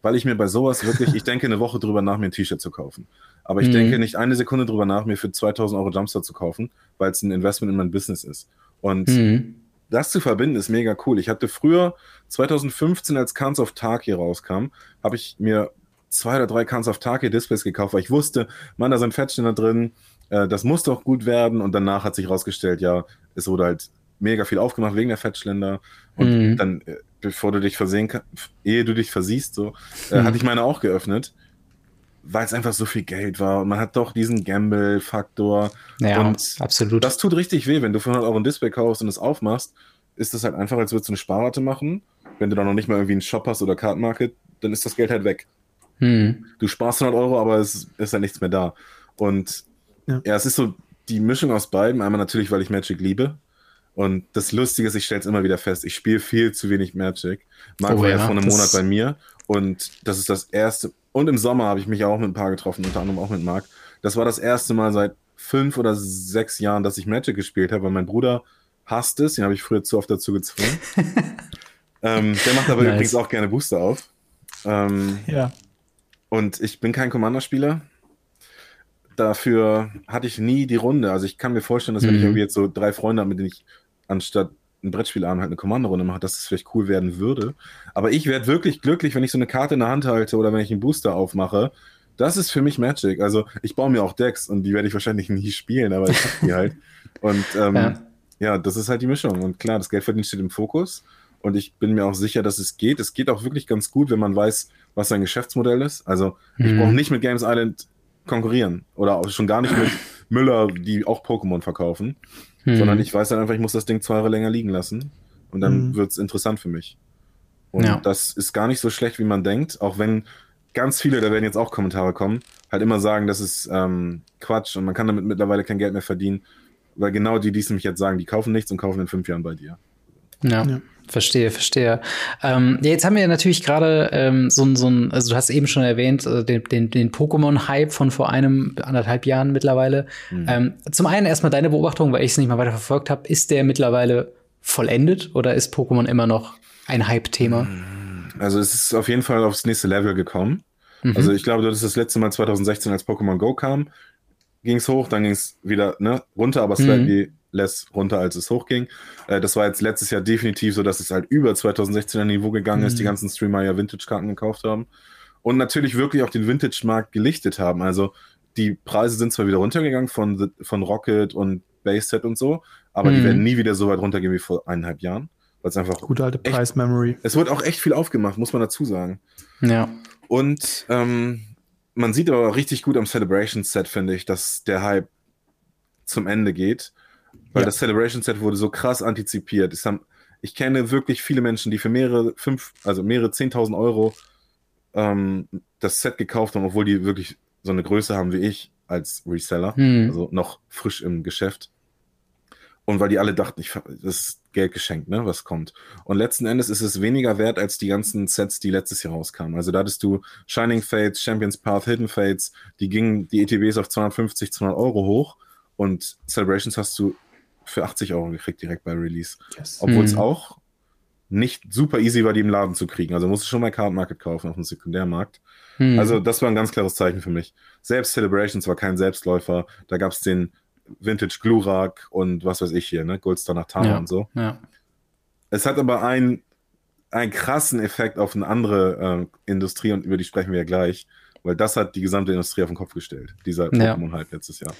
Speaker 3: weil ich mir bei sowas wirklich, ich denke eine Woche drüber nach, mir ein T-Shirt zu kaufen. Aber ich mhm. denke nicht eine Sekunde drüber nach, mir für 2000 Euro Jumpstart zu kaufen, weil es ein Investment in mein Business ist. Und mhm. das zu verbinden ist mega cool. Ich hatte früher, 2015, als Cans of Tag hier rauskam, habe ich mir zwei oder drei Cans of Take Displays gekauft, weil ich wusste, man, da sind Fettständer drin, äh, das muss doch gut werden. Und danach hat sich herausgestellt, ja, es wurde halt mega viel aufgemacht wegen der Fettständer. Und mhm. dann, äh, bevor du dich versehen kannst, ehe du dich versiehst, so, äh, mhm. hatte ich meine auch geöffnet, weil es einfach so viel Geld war. Und man hat doch diesen Gamble-Faktor.
Speaker 1: Ja, und absolut.
Speaker 3: Das tut richtig weh, wenn du für 100 Euro ein Display kaufst und es aufmachst, ist das halt einfach, als würdest du eine Sparrate machen. Wenn du dann noch nicht mal irgendwie einen Shop hast oder Card Market, dann ist das Geld halt weg. Hm. Du sparst 100 Euro, aber es ist ja nichts mehr da. Und ja. ja. es ist so die Mischung aus beiden. Einmal natürlich, weil ich Magic liebe. Und das Lustige ist, ich stelle es immer wieder fest, ich spiele viel zu wenig Magic. Marc oh, war ja, vor einem Monat bei mir und das ist das erste. Und im Sommer habe ich mich auch mit ein paar getroffen, unter anderem auch mit Marc. Das war das erste Mal seit fünf oder sechs Jahren, dass ich Magic gespielt habe, weil mein Bruder hasst es. Den habe ich früher zu oft dazu gezwungen. ähm, der macht aber nice. übrigens auch gerne Booster auf. Ähm, ja. Und ich bin kein Commander-Spieler. Dafür hatte ich nie die Runde. Also ich kann mir vorstellen, dass wenn ich mhm. irgendwie jetzt so drei Freunde habe, mit denen ich anstatt ein Brettspielabend halt eine Commander-Runde mache, dass es vielleicht cool werden würde. Aber ich werde wirklich glücklich, wenn ich so eine Karte in der Hand halte oder wenn ich einen Booster aufmache. Das ist für mich Magic. Also ich baue mir auch Decks und die werde ich wahrscheinlich nie spielen, aber ich habe die halt. Und ähm, ja. ja, das ist halt die Mischung. Und klar, das Geldverdienen steht im Fokus. Und ich bin mir auch sicher, dass es geht. Es geht auch wirklich ganz gut, wenn man weiß, was sein Geschäftsmodell ist. Also ich mhm. brauche nicht mit Games Island konkurrieren oder auch schon gar nicht mit Müller, die auch Pokémon verkaufen, hm. sondern ich weiß dann einfach, ich muss das Ding zwei Jahre länger liegen lassen und dann hm. wird es interessant für mich. Und ja. das ist gar nicht so schlecht, wie man denkt, auch wenn ganz viele, da werden jetzt auch Kommentare kommen, halt immer sagen, das ist ähm, Quatsch und man kann damit mittlerweile kein Geld mehr verdienen, weil genau die, die es nämlich jetzt sagen, die kaufen nichts und kaufen in fünf Jahren bei dir.
Speaker 1: Ja. ja. Verstehe, verstehe. Ähm, ja, jetzt haben wir natürlich gerade ähm, so, so ein, also du hast eben schon erwähnt, äh, den, den, den Pokémon-Hype von vor einem, anderthalb Jahren mittlerweile. Mhm. Ähm, zum einen erstmal deine Beobachtung, weil ich es nicht mal weiter verfolgt habe. Ist der mittlerweile vollendet oder ist Pokémon immer noch ein Hype-Thema?
Speaker 3: Also es ist auf jeden Fall aufs nächste Level gekommen. Mhm. Also ich glaube, das ist das letzte Mal 2016, als Pokémon Go kam, ging es hoch, dann ging es wieder ne, runter, aber slightly mhm. less runter, als es hochging. Äh, das war jetzt letztes Jahr definitiv so, dass es halt über 2016er Niveau gegangen mhm. ist, die ganzen Streamer ja Vintage-Karten gekauft haben. Und natürlich wirklich auch den Vintage-Markt gelichtet haben. Also die Preise sind zwar wieder runtergegangen von, von Rocket und Base Set und so, aber die mhm. werden nie wieder so weit runtergehen wie vor eineinhalb Jahren. Weil es einfach.
Speaker 2: Gute alte Price Memory.
Speaker 3: Es wird auch echt viel aufgemacht, muss man dazu sagen.
Speaker 1: Ja.
Speaker 3: Und ähm, man sieht aber richtig gut am Celebration Set, finde ich, dass der Hype zum Ende geht. Weil ja. das Celebration Set wurde so krass antizipiert. Haben, ich kenne wirklich viele Menschen, die für mehrere, fünf, also mehrere 10.000 Euro ähm, das Set gekauft haben, obwohl die wirklich so eine Größe haben wie ich als Reseller. Hm. Also noch frisch im Geschäft. Und weil die alle dachten, ich, das ist Geld geschenkt, ne, was kommt. Und letzten Endes ist es weniger wert als die ganzen Sets, die letztes Jahr rauskamen. Also da hattest du Shining Fates, Champions Path, Hidden Fates, die gingen die ETBs auf 250, 200 Euro hoch und Celebrations hast du für 80 Euro gekriegt direkt bei Release. Yes. Obwohl es hm. auch nicht super easy war, die im Laden zu kriegen. Also musst du schon mal Card Market kaufen auf dem Sekundärmarkt. Hm. Also das war ein ganz klares Zeichen für mich. Selbst Celebrations war kein Selbstläufer. Da gab es den Vintage Glurak und was weiß ich hier, ne? Goldstar Nachtana ja, und so.
Speaker 1: Ja.
Speaker 3: Es hat aber einen, einen krassen Effekt auf eine andere äh, Industrie und über die sprechen wir ja gleich, weil das hat die gesamte Industrie auf den Kopf gestellt, dieser Pokémon-Hype letztes Jahr.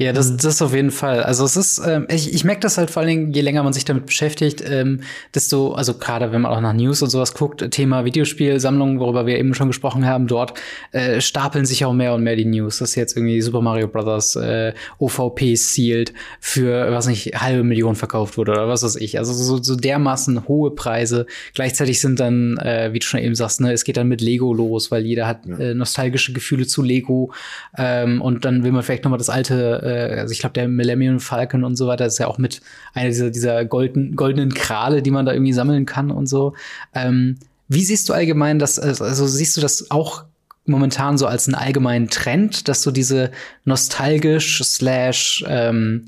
Speaker 1: Ja, das, mhm. das auf jeden Fall. Also es ist, ähm, ich, ich merke das halt vor allen Dingen, je länger man sich damit beschäftigt, ähm, desto, also gerade wenn man auch nach News und sowas guckt, Thema Videospielsammlungen, worüber wir eben schon gesprochen haben, dort äh, stapeln sich auch mehr und mehr die News. Das ist jetzt irgendwie Super Mario Brothers äh, OVP sealed für, was nicht, halbe Million verkauft wurde oder was weiß ich. Also so, so dermaßen hohe Preise. Gleichzeitig sind dann, äh, wie du schon eben sagst, ne, es geht dann mit Lego los, weil jeder hat ja. äh, nostalgische Gefühle zu Lego. Ähm, und dann will man vielleicht noch mal das alte äh, also ich glaube, der Millennium Falcon und so weiter ist ja auch mit einer dieser, dieser golden, goldenen Krale, die man da irgendwie sammeln kann und so. Ähm, wie siehst du allgemein das, also siehst du das auch momentan so als einen allgemeinen Trend, dass so diese nostalgisch slash ähm,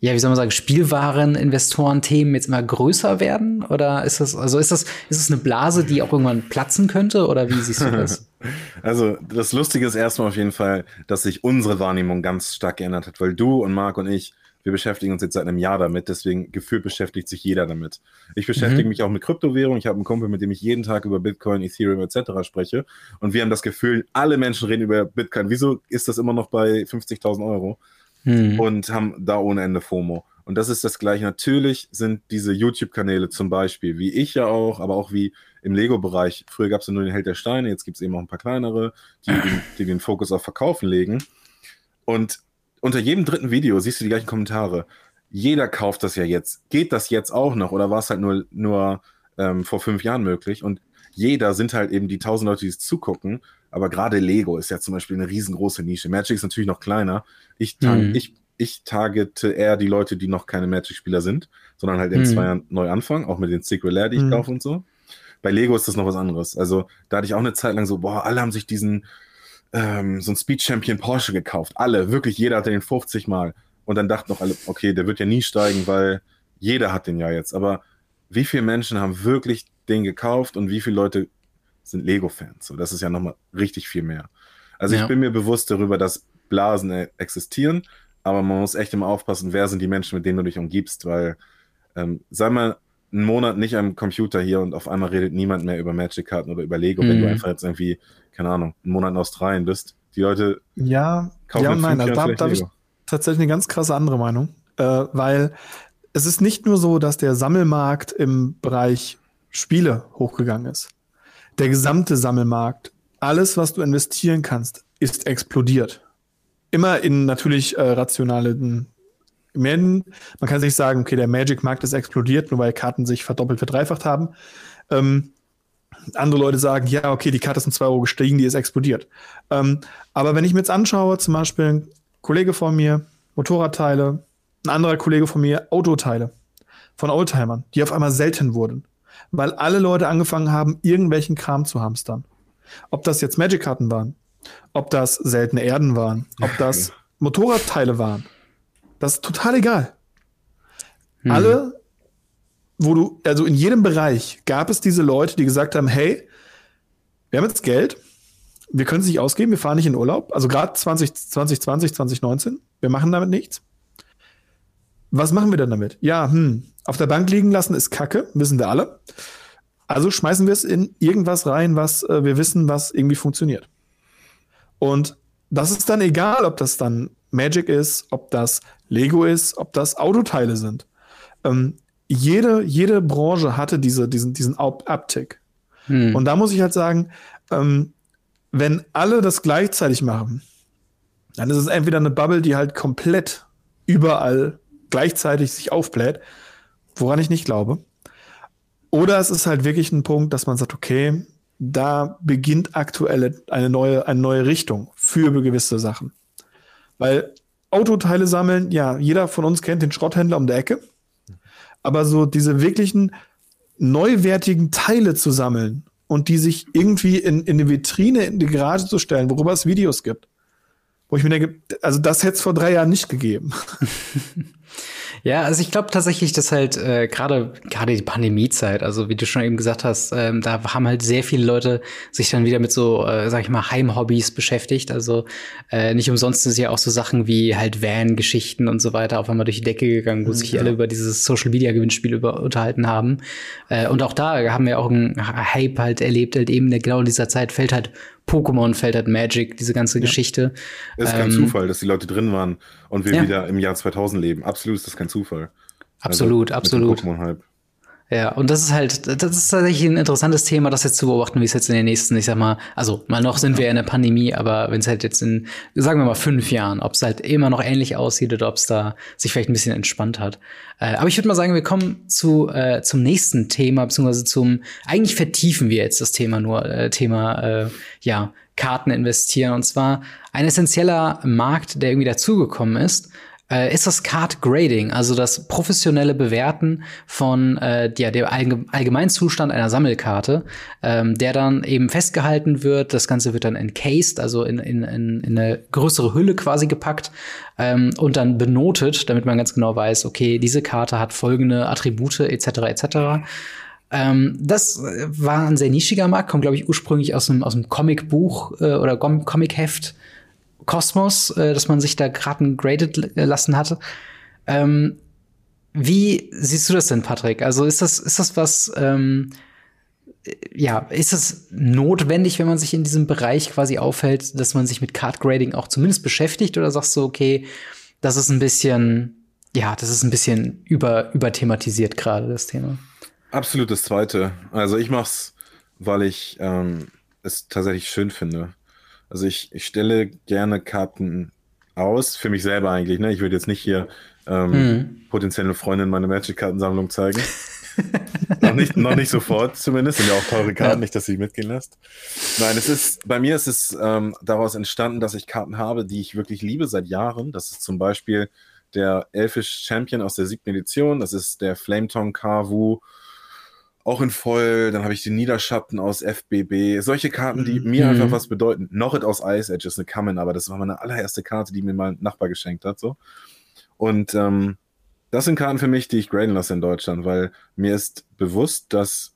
Speaker 1: ja, wie soll man sagen, Spielwaren-Investoren-Themen jetzt immer größer werden? Oder ist das, also ist das, ist das eine Blase, die auch irgendwann platzen könnte? Oder wie siehst du das?
Speaker 3: Also, das Lustige ist erstmal auf jeden Fall, dass sich unsere Wahrnehmung ganz stark geändert hat, weil du und Marc und ich, wir beschäftigen uns jetzt seit einem Jahr damit, deswegen gefühlt beschäftigt sich jeder damit. Ich beschäftige mhm. mich auch mit Kryptowährung. Ich habe einen Kumpel, mit dem ich jeden Tag über Bitcoin, Ethereum etc. spreche. Und wir haben das Gefühl, alle Menschen reden über Bitcoin. Wieso ist das immer noch bei 50.000 Euro? Mhm. und haben da ohne Ende FOMO. Und das ist das Gleiche. Natürlich sind diese YouTube-Kanäle zum Beispiel, wie ich ja auch, aber auch wie im Lego-Bereich. Früher gab es ja nur den Held der Steine, jetzt gibt es eben auch ein paar kleinere, die, die, den Fokus auf Verkaufen legen. Und unter jedem dritten Video siehst du die gleichen Kommentare. Jeder kauft das ja jetzt. Geht das jetzt auch noch? Oder war es halt nur, nur ähm, vor fünf Jahren möglich? Und jeder sind halt eben die tausend Leute, die es zugucken. Aber gerade Lego ist ja zum Beispiel eine riesengroße Nische. Magic ist natürlich noch kleiner. Ich, mhm. ich, ich targete eher die Leute, die noch keine Magic-Spieler sind, sondern halt in mhm. zwei Jahren neu anfangen, auch mit den Secret Lair, die ich mhm. kaufe und so. Bei Lego ist das noch was anderes. Also da hatte ich auch eine Zeit lang so, boah, alle haben sich diesen ähm, so ein Speed Champion Porsche gekauft. Alle, wirklich jeder hatte den 50 Mal. Und dann dachten noch alle, okay, der wird ja nie steigen, weil jeder hat den ja jetzt. Aber wie viele Menschen haben wirklich den gekauft und wie viele Leute sind Lego-Fans? So, das ist ja nochmal richtig viel mehr. Also ja. ich bin mir bewusst darüber, dass Blasen e- existieren, aber man muss echt immer aufpassen, wer sind die Menschen, mit denen du dich umgibst, weil ähm, sei mal einen Monat nicht am Computer hier und auf einmal redet niemand mehr über Magic-Karten oder über Lego, mhm. wenn du mhm. einfach jetzt irgendwie, keine Ahnung, einen Monat in Australien bist. Die Leute
Speaker 2: ja, kaufen ja, nein, also da, da habe ich tatsächlich eine ganz krasse andere Meinung, äh, weil es ist nicht nur so, dass der Sammelmarkt im Bereich Spiele hochgegangen ist. Der gesamte Sammelmarkt, alles, was du investieren kannst, ist explodiert. immer in natürlich äh, rationalen Mengen. Man kann sich sagen, okay, der Magic-Markt ist explodiert, nur weil Karten sich verdoppelt, verdreifacht haben. Ähm, andere Leute sagen, ja, okay, die Karte ist um 2 Euro gestiegen, die ist explodiert. Ähm, aber wenn ich mir jetzt anschaue, zum Beispiel ein Kollege von mir, Motorradteile, ein anderer Kollege von mir, Autoteile von Oldtimern, die auf einmal selten wurden, weil alle Leute angefangen haben, irgendwelchen Kram zu hamstern. Ob das jetzt Magic-Karten waren, ob das seltene Erden waren, ob das Motorradteile waren, das ist total egal. Hm. Alle, wo du, also in jedem Bereich gab es diese Leute, die gesagt haben, hey, wir haben jetzt Geld, wir können es nicht ausgeben, wir fahren nicht in Urlaub. Also gerade 2020, 2019, wir machen damit nichts. Was machen wir denn damit? Ja, hm, auf der Bank liegen lassen ist Kacke, wissen wir alle. Also schmeißen wir es in irgendwas rein, was äh, wir wissen, was irgendwie funktioniert. Und das ist dann egal, ob das dann Magic ist, ob das Lego ist, ob das Autoteile sind. Ähm, jede, jede Branche hatte diese, diesen, diesen Uptick. Hm. Und da muss ich halt sagen, ähm, wenn alle das gleichzeitig machen, dann ist es entweder eine Bubble, die halt komplett überall gleichzeitig sich aufbläht, woran ich nicht glaube. Oder es ist halt wirklich ein Punkt, dass man sagt, okay, da beginnt aktuell eine neue, eine neue Richtung für gewisse Sachen. Weil Autoteile sammeln, ja, jeder von uns kennt den Schrotthändler um der Ecke. Aber so diese wirklichen neuwertigen Teile zu sammeln und die sich irgendwie in, in eine Vitrine, in die Garage zu stellen, worüber es Videos gibt. Wo ich mir denke, also das hätte es vor drei Jahren nicht gegeben.
Speaker 1: Ja, also ich glaube tatsächlich, dass halt äh, gerade gerade die Pandemiezeit, also wie du schon eben gesagt hast, ähm, da haben halt sehr viele Leute sich dann wieder mit so, äh, sag ich mal, Heimhobbys beschäftigt. Also äh, nicht umsonst ist ja auch so Sachen wie halt Van-Geschichten und so weiter auf einmal durch die Decke gegangen, wo mhm, sich alle über dieses Social-Media-Gewinnspiel über unterhalten haben. Äh, und auch da haben wir auch einen Hype halt erlebt, halt eben genau in dieser Zeit fällt halt Pokémon fällt halt Magic, diese ganze ja. Geschichte.
Speaker 3: Es ist ähm, kein Zufall, dass die Leute drin waren und wir ja. wieder im Jahr 2000 leben. Absolut ist das kein Zufall.
Speaker 1: Absolut, also, absolut. Pokémon-Hype. Ja, und das ist halt, das ist tatsächlich ein interessantes Thema, das jetzt zu beobachten, wie es jetzt in den nächsten, ich sag mal, also mal noch sind wir in der Pandemie, aber wenn es halt jetzt in, sagen wir mal, fünf Jahren, ob es halt immer noch ähnlich aussieht oder ob es da sich vielleicht ein bisschen entspannt hat. Äh, aber ich würde mal sagen, wir kommen zu äh, zum nächsten Thema, beziehungsweise zum, eigentlich vertiefen wir jetzt das Thema nur, äh, Thema, äh, ja, Karten investieren. Und zwar ein essentieller Markt, der irgendwie dazugekommen ist, äh, ist das Card Grading, also das professionelle Bewerten von äh, ja, der Allgemeinzustand einer Sammelkarte, ähm, der dann eben festgehalten wird. Das Ganze wird dann encased, also in, in, in, in eine größere Hülle quasi gepackt ähm, und dann benotet, damit man ganz genau weiß, okay, diese Karte hat folgende Attribute etc. etc. Ähm, das war ein sehr nischiger Markt, kommt, glaube ich, ursprünglich aus einem, aus einem Comicbuch äh, oder Comicheft Kosmos, äh, dass man sich da gerade graded lassen hatte. Ähm, wie siehst du das denn, Patrick? Also ist das, ist das was, ähm, ja, ist es notwendig, wenn man sich in diesem Bereich quasi aufhält, dass man sich mit Card Grading auch zumindest beschäftigt? Oder sagst du, okay, das ist ein bisschen, ja, das ist ein bisschen über, überthematisiert gerade, das Thema?
Speaker 3: Absolut das Zweite. Also ich mach's, weil ich ähm, es tatsächlich schön finde. Also ich, ich stelle gerne Karten aus, für mich selber eigentlich. Ne? Ich würde jetzt nicht hier ähm, mhm. potenzielle Freundin meine Magic-Kartensammlung zeigen. noch, nicht, noch nicht sofort zumindest. Sind ja auch teure Karten, ja. nicht, dass sie mitgehen lässt. Nein, es ist, bei mir ist es ähm, daraus entstanden, dass ich Karten habe, die ich wirklich liebe seit Jahren. Das ist zum Beispiel der Elfish Champion aus der siebten Edition. Das ist der Flametongue Kavu auch in voll, dann habe ich den Niederschatten aus FBB, solche Karten, die mhm. mir einfach mhm. was bedeuten. Noch aus Ice Edge ist eine Kamen, aber das war meine allererste Karte, die mir mein Nachbar geschenkt hat, so. Und ähm, das sind Karten für mich, die ich graden lasse in Deutschland, weil mir ist bewusst, dass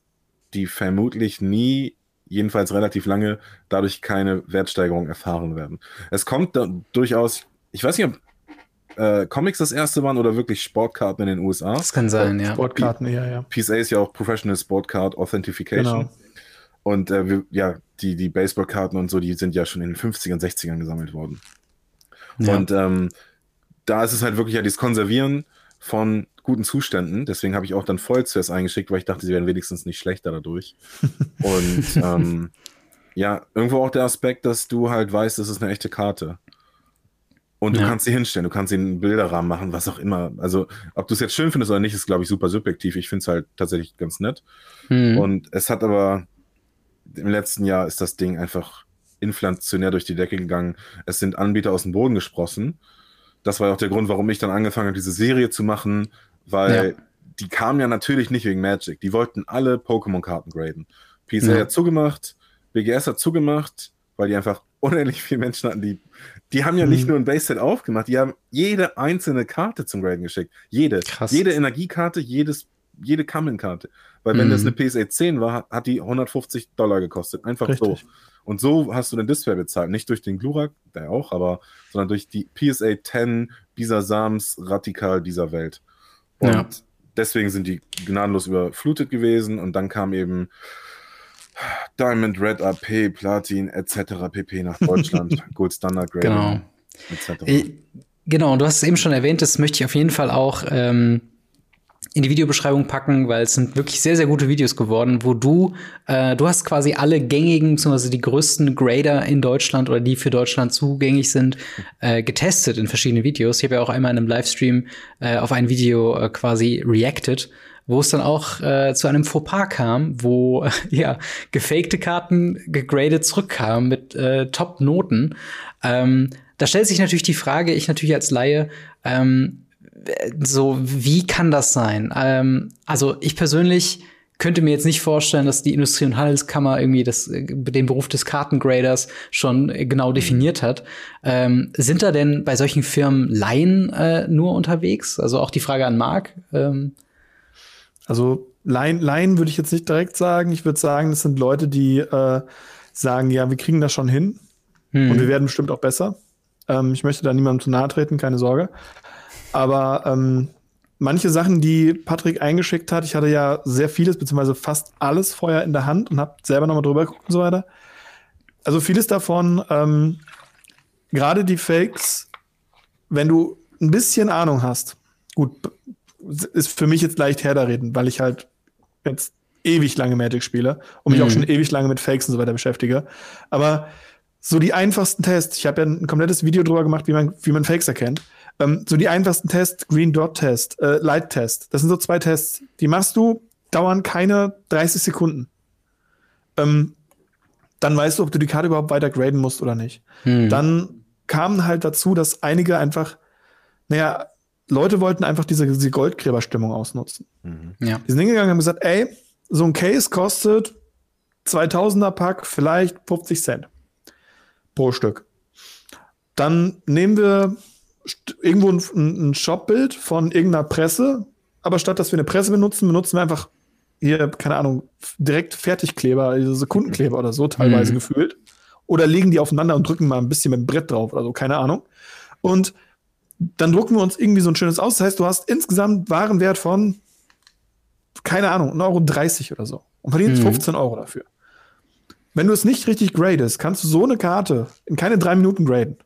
Speaker 3: die vermutlich nie, jedenfalls relativ lange, dadurch keine Wertsteigerung erfahren werden. Es kommt da durchaus, ich weiß nicht, ob äh, Comics das erste waren oder wirklich Sportkarten in den USA.
Speaker 1: Das kann sein, ja.
Speaker 2: Sportkarten, ja, ja.
Speaker 3: PSA ist ja auch Professional Sportcard Authentification. Genau. Und äh, wir, ja, die, die Baseballkarten und so, die sind ja schon in den 50ern, 60ern gesammelt worden. Ja. Und ähm, da ist es halt wirklich ja dieses Konservieren von guten Zuständen. Deswegen habe ich auch dann voll zuerst eingeschickt, weil ich dachte, sie werden wenigstens nicht schlechter dadurch. und ähm, ja, irgendwo auch der Aspekt, dass du halt weißt, das ist eine echte Karte. Und du ja. kannst sie hinstellen, du kannst sie einen Bilderrahmen machen, was auch immer. Also, ob du es jetzt schön findest oder nicht, ist, glaube ich, super subjektiv. Ich finde es halt tatsächlich ganz nett. Mhm. Und es hat aber im letzten Jahr ist das Ding einfach inflationär durch die Decke gegangen. Es sind Anbieter aus dem Boden gesprossen. Das war auch der Grund, warum ich dann angefangen habe, diese Serie zu machen, weil ja. die kamen ja natürlich nicht wegen Magic. Die wollten alle Pokémon-Karten graden. PSA ja. hat zugemacht, BGS hat zugemacht, weil die einfach unendlich viele Menschen hatten, die, die haben ja nicht mhm. nur ein Base-Set aufgemacht, die haben jede einzelne Karte zum Graden geschickt. Jede. Krass. Jede Energiekarte, jedes, jede Kamen-Karte. Weil wenn mhm. das eine PSA 10 war, hat die 150 Dollar gekostet. Einfach Richtig. so. Und so hast du den Display bezahlt. Nicht durch den Glurak, der auch, aber, sondern durch die PSA 10 dieser Sams Radikal dieser Welt. Und ja. deswegen sind die gnadenlos überflutet gewesen. Und dann kam eben Diamond, Red AP, Platin etc. pp. nach Deutschland, Gold Standard
Speaker 1: Grade genau. etc. Genau, und du hast es eben schon erwähnt, das möchte ich auf jeden Fall auch ähm, in die Videobeschreibung packen, weil es sind wirklich sehr, sehr gute Videos geworden, wo du, äh, du hast quasi alle gängigen, beziehungsweise die größten Grader in Deutschland oder die für Deutschland zugänglich sind, äh, getestet in verschiedenen Videos. Ich habe ja auch einmal in einem Livestream äh, auf ein Video äh, quasi reacted wo es dann auch äh, zu einem Fauxpas kam, wo äh, ja gefakte Karten gegradet zurückkamen mit äh, Top-Noten. Ähm, da stellt sich natürlich die Frage, ich natürlich als Laie, ähm, so wie kann das sein? Ähm, also ich persönlich könnte mir jetzt nicht vorstellen, dass die Industrie- und Handelskammer irgendwie das, äh, den Beruf des Kartengraders schon äh, genau definiert hat. Ähm, sind da denn bei solchen Firmen Laien äh, nur unterwegs? Also auch die Frage an Marc. Ähm,
Speaker 2: also Laien, Laien würde ich jetzt nicht direkt sagen. Ich würde sagen, das sind Leute, die äh, sagen, ja, wir kriegen das schon hin hm. und wir werden bestimmt auch besser. Ähm, ich möchte da niemandem zu nahe treten, keine Sorge. Aber ähm, manche Sachen, die Patrick eingeschickt hat, ich hatte ja sehr vieles, beziehungsweise fast alles vorher in der Hand und habe selber nochmal drüber geguckt und so weiter. Also vieles davon, ähm, gerade die Fakes, wenn du ein bisschen Ahnung hast, gut, ist für mich jetzt leicht herreden, weil ich halt jetzt ewig lange Magic spiele und mich mhm. auch schon ewig lange mit Fakes und so weiter beschäftige. Aber so die einfachsten Tests, ich habe ja ein komplettes Video drüber gemacht, wie man, wie man Fakes erkennt. Ähm, so die einfachsten Tests, Green Dot Test, äh, Light Test, das sind so zwei Tests, die machst du, dauern keine 30 Sekunden. Ähm, dann weißt du, ob du die Karte überhaupt weiter graden musst oder nicht. Mhm. Dann kam halt dazu, dass einige einfach, naja, Leute wollten einfach diese, diese Goldgräberstimmung ausnutzen. Mhm. Ja. Die sind hingegangen und haben gesagt, ey, so ein Case kostet 2000er Pack vielleicht 50 Cent pro Stück. Dann nehmen wir irgendwo ein, ein Shopbild von irgendeiner Presse, aber statt dass wir eine Presse benutzen, benutzen wir einfach hier, keine Ahnung, direkt Fertigkleber, also Sekundenkleber oder so teilweise mhm. gefühlt. Oder legen die aufeinander und drücken mal ein bisschen mit dem Brett drauf oder so, keine Ahnung. Und dann drucken wir uns irgendwie so ein schönes aus. Das heißt, du hast insgesamt Warenwert von, keine Ahnung, 1,30 Euro oder so. Und verdienst mhm. 15 Euro dafür. Wenn du es nicht richtig gradest, kannst du so eine Karte in keine drei Minuten graden.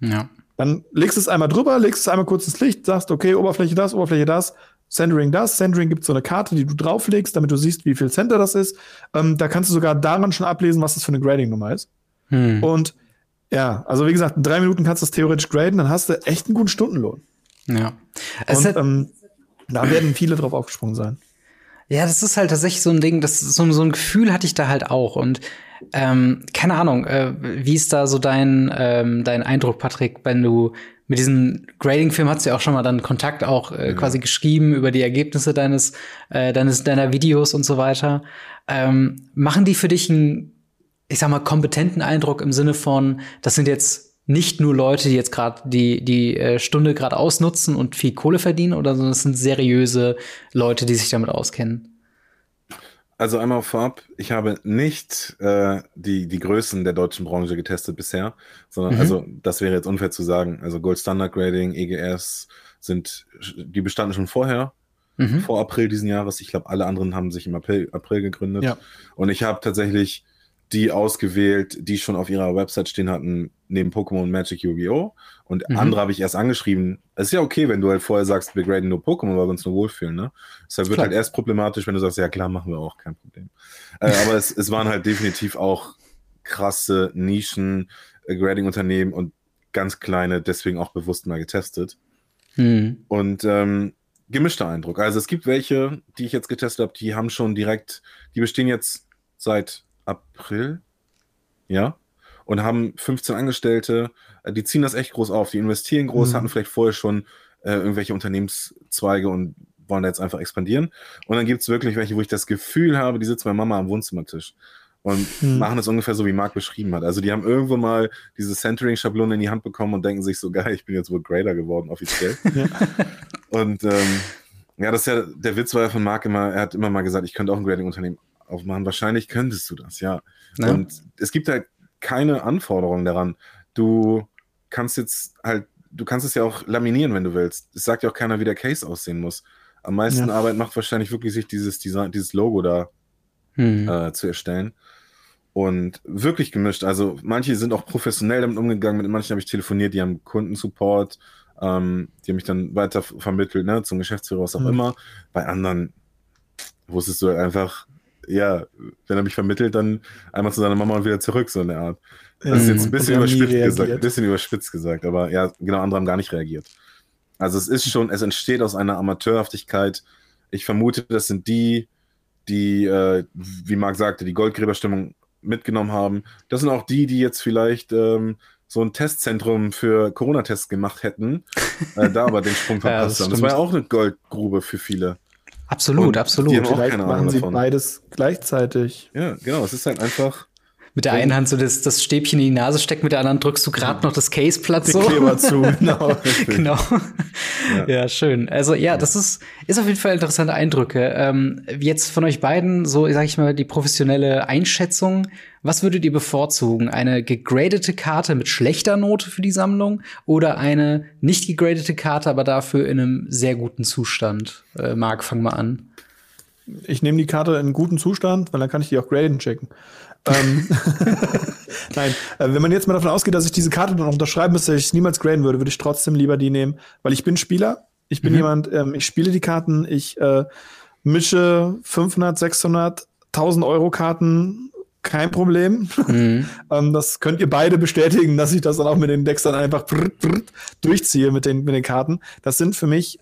Speaker 2: Ja. Dann legst du es einmal drüber, legst es einmal kurz ins Licht, sagst, okay, Oberfläche das, Oberfläche das, Centering das. Centering gibt so eine Karte, die du drauflegst, damit du siehst, wie viel Center das ist. Ähm, da kannst du sogar daran schon ablesen, was das für eine Grading-Nummer ist. Hm. Und ja, also wie gesagt, in drei Minuten kannst du das theoretisch graden, dann hast du echt einen guten Stundenlohn. Ja. Und ähm, da werden viele drauf aufgesprungen sein.
Speaker 1: Ja, das ist halt tatsächlich so ein Ding, das so, so ein Gefühl hatte ich da halt auch. Und ähm, keine Ahnung, äh, wie ist da so dein, ähm, dein Eindruck, Patrick, wenn du mit diesem Grading-Film hast du ja auch schon mal dann Kontakt auch äh, ja. quasi geschrieben über die Ergebnisse deines, äh, deines, deiner Videos und so weiter. Ähm, machen die für dich einen ich sag mal, kompetenten Eindruck im Sinne von, das sind jetzt nicht nur Leute, die jetzt gerade die, die äh, Stunde gerade ausnutzen und viel Kohle verdienen, oder sondern es sind seriöse Leute, die sich damit auskennen.
Speaker 3: Also einmal vorab, ich habe nicht äh, die, die Größen der deutschen Branche getestet bisher, sondern mhm. also das wäre jetzt unfair zu sagen. Also Gold Standard Grading, EGS sind, die bestanden schon vorher, mhm. vor April diesen Jahres. Ich glaube, alle anderen haben sich im April, April gegründet. Ja. Und ich habe tatsächlich die ausgewählt, die schon auf ihrer Website stehen hatten, neben Pokémon Magic Yu-Gi-Oh! Und mhm. andere habe ich erst angeschrieben. Es ist ja okay, wenn du halt vorher sagst, wir graden nur Pokémon, weil wir uns nur wohlfühlen, ne? Deshalb wird halt erst problematisch, wenn du sagst, ja klar, machen wir auch, kein Problem. äh, aber es, es waren halt definitiv auch krasse Nischen-Grading-Unternehmen äh, und ganz kleine deswegen auch bewusst mal getestet. Mhm. Und ähm, gemischter Eindruck. Also es gibt welche, die ich jetzt getestet habe, die haben schon direkt, die bestehen jetzt seit April, ja, und haben 15 Angestellte. Äh, die ziehen das echt groß auf. Die investieren groß, mhm. hatten vielleicht vorher schon äh, irgendwelche Unternehmenszweige und wollen da jetzt einfach expandieren. Und dann gibt es wirklich welche, wo ich das Gefühl habe, die sitzen bei Mama am Wohnzimmertisch und hm. machen das ungefähr so, wie Marc beschrieben hat. Also die haben irgendwo mal diese Centering-Schablone in die Hand bekommen und denken sich so, geil, ich bin jetzt wohl Grader geworden, offiziell. Ja. Und ähm, ja, das ist ja, der Witz war ja von Marc immer, er hat immer mal gesagt, ich könnte auch ein Grading-Unternehmen aufmachen. Wahrscheinlich könntest du das, ja. ja. Und es gibt halt keine Anforderungen daran. Du kannst jetzt halt, du kannst es ja auch laminieren, wenn du willst. Es sagt ja auch keiner, wie der Case aussehen muss. Am meisten ja. Arbeit macht wahrscheinlich wirklich sich dieses Design, dieses Logo da hm. äh, zu erstellen. Und wirklich gemischt. Also manche sind auch professionell damit umgegangen, mit manchen habe ich telefoniert, die haben Kundensupport, ähm, die haben mich dann weiter vermittelt, ne, zum Geschäftsführer, was auch mhm. immer. Bei anderen wusstest du halt einfach, ja, wenn er mich vermittelt, dann einmal zu seiner Mama und wieder zurück, so eine Art. Das ist jetzt ein bisschen überspitzt gesagt, ein bisschen überspitzt gesagt, aber ja, genau, andere haben gar nicht reagiert. Also es ist schon, es entsteht aus einer Amateurhaftigkeit. Ich vermute, das sind die, die, äh, wie Marc sagte, die Goldgräberstimmung mitgenommen haben. Das sind auch die, die jetzt vielleicht ähm, so ein Testzentrum für Corona-Tests gemacht hätten, äh, da aber den Sprung verpasst ja, das haben. Das war ja auch eine Goldgrube für viele.
Speaker 1: Absolut, Und absolut. Die
Speaker 2: haben auch Vielleicht keine Ahnung machen sie davon. beides gleichzeitig.
Speaker 3: Ja, genau. Es ist halt einfach
Speaker 1: mit der einen Hand so das, das Stäbchen in die Nase steckt, mit der anderen drückst du gerade noch das Case platt so.
Speaker 2: Kleber zu, genau.
Speaker 1: genau. Ja. ja. schön. Also ja, das ist, ist auf jeden Fall interessante Eindrücke. Ähm, jetzt von euch beiden, so sag ich mal, die professionelle Einschätzung. Was würdet ihr bevorzugen? Eine gegradete Karte mit schlechter Note für die Sammlung oder eine nicht gegradete Karte, aber dafür in einem sehr guten Zustand? Äh, Marc, fang mal an.
Speaker 2: Ich nehme die Karte in guten Zustand, weil dann kann ich die auch graden checken. Ähm, Nein, äh, wenn man jetzt mal davon ausgeht, dass ich diese Karte dann unterschreiben müsste, dass ich es niemals graden würde, würde ich trotzdem lieber die nehmen, weil ich bin Spieler. Ich bin mhm. jemand, ähm, ich spiele die Karten, ich äh, mische 500, 600, 1000 Euro Karten, kein Problem. Mhm. ähm, das könnt ihr beide bestätigen, dass ich das dann auch mit den Decks dann einfach brr, brr, durchziehe mit den, mit den Karten. Das sind für mich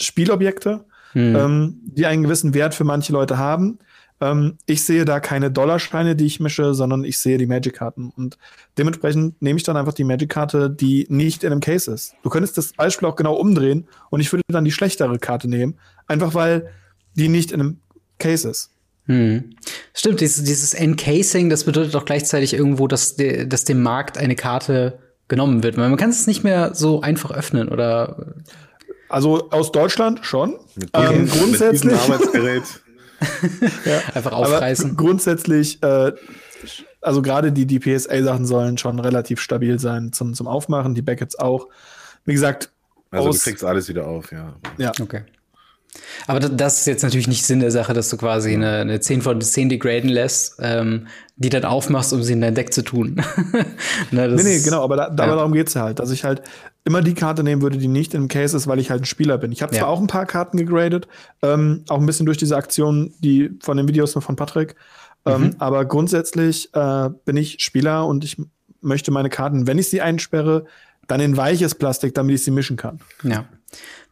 Speaker 2: Spielobjekte, mhm. ähm, die einen gewissen Wert für manche Leute haben. Ähm, ich sehe da keine Dollarscheine, die ich mische, sondern ich sehe die Magic-Karten. Und dementsprechend nehme ich dann einfach die Magic-Karte, die nicht in einem Case ist. Du könntest das Beispiel auch genau umdrehen und ich würde dann die schlechtere Karte nehmen, einfach weil die nicht in einem Case ist.
Speaker 1: Hm. Stimmt, dieses, dieses Encasing, das bedeutet doch gleichzeitig irgendwo, dass, de, dass dem Markt eine Karte genommen wird. Weil man kann es nicht mehr so einfach öffnen, oder?
Speaker 2: Also aus Deutschland schon. Mit, ähm, grundsätzlich. Mit Arbeitsgerät.
Speaker 1: ja. Einfach aufreißen.
Speaker 2: Aber grundsätzlich, äh, also gerade die, die PSA-Sachen sollen schon relativ stabil sein zum, zum Aufmachen, die Backets auch. Wie gesagt,
Speaker 3: also du kriegst alles wieder auf, ja.
Speaker 1: Ja. Okay. Aber das ist jetzt natürlich nicht Sinn der Sache, dass du quasi eine, eine 10 von 10 degraden lässt, ähm, die dann aufmachst, um sie in dein Deck zu tun.
Speaker 2: ne, nee, nee, genau, aber, da, ja. darum geht's ja halt, dass ich halt immer die Karte nehmen würde, die nicht im Case ist, weil ich halt ein Spieler bin. Ich habe zwar ja. auch ein paar Karten gegradet, ähm, auch ein bisschen durch diese Aktion, die von den Videos von Patrick, ähm, mhm. aber grundsätzlich äh, bin ich Spieler und ich möchte meine Karten, wenn ich sie einsperre, dann in weiches Plastik, damit ich sie mischen kann.
Speaker 1: Ja.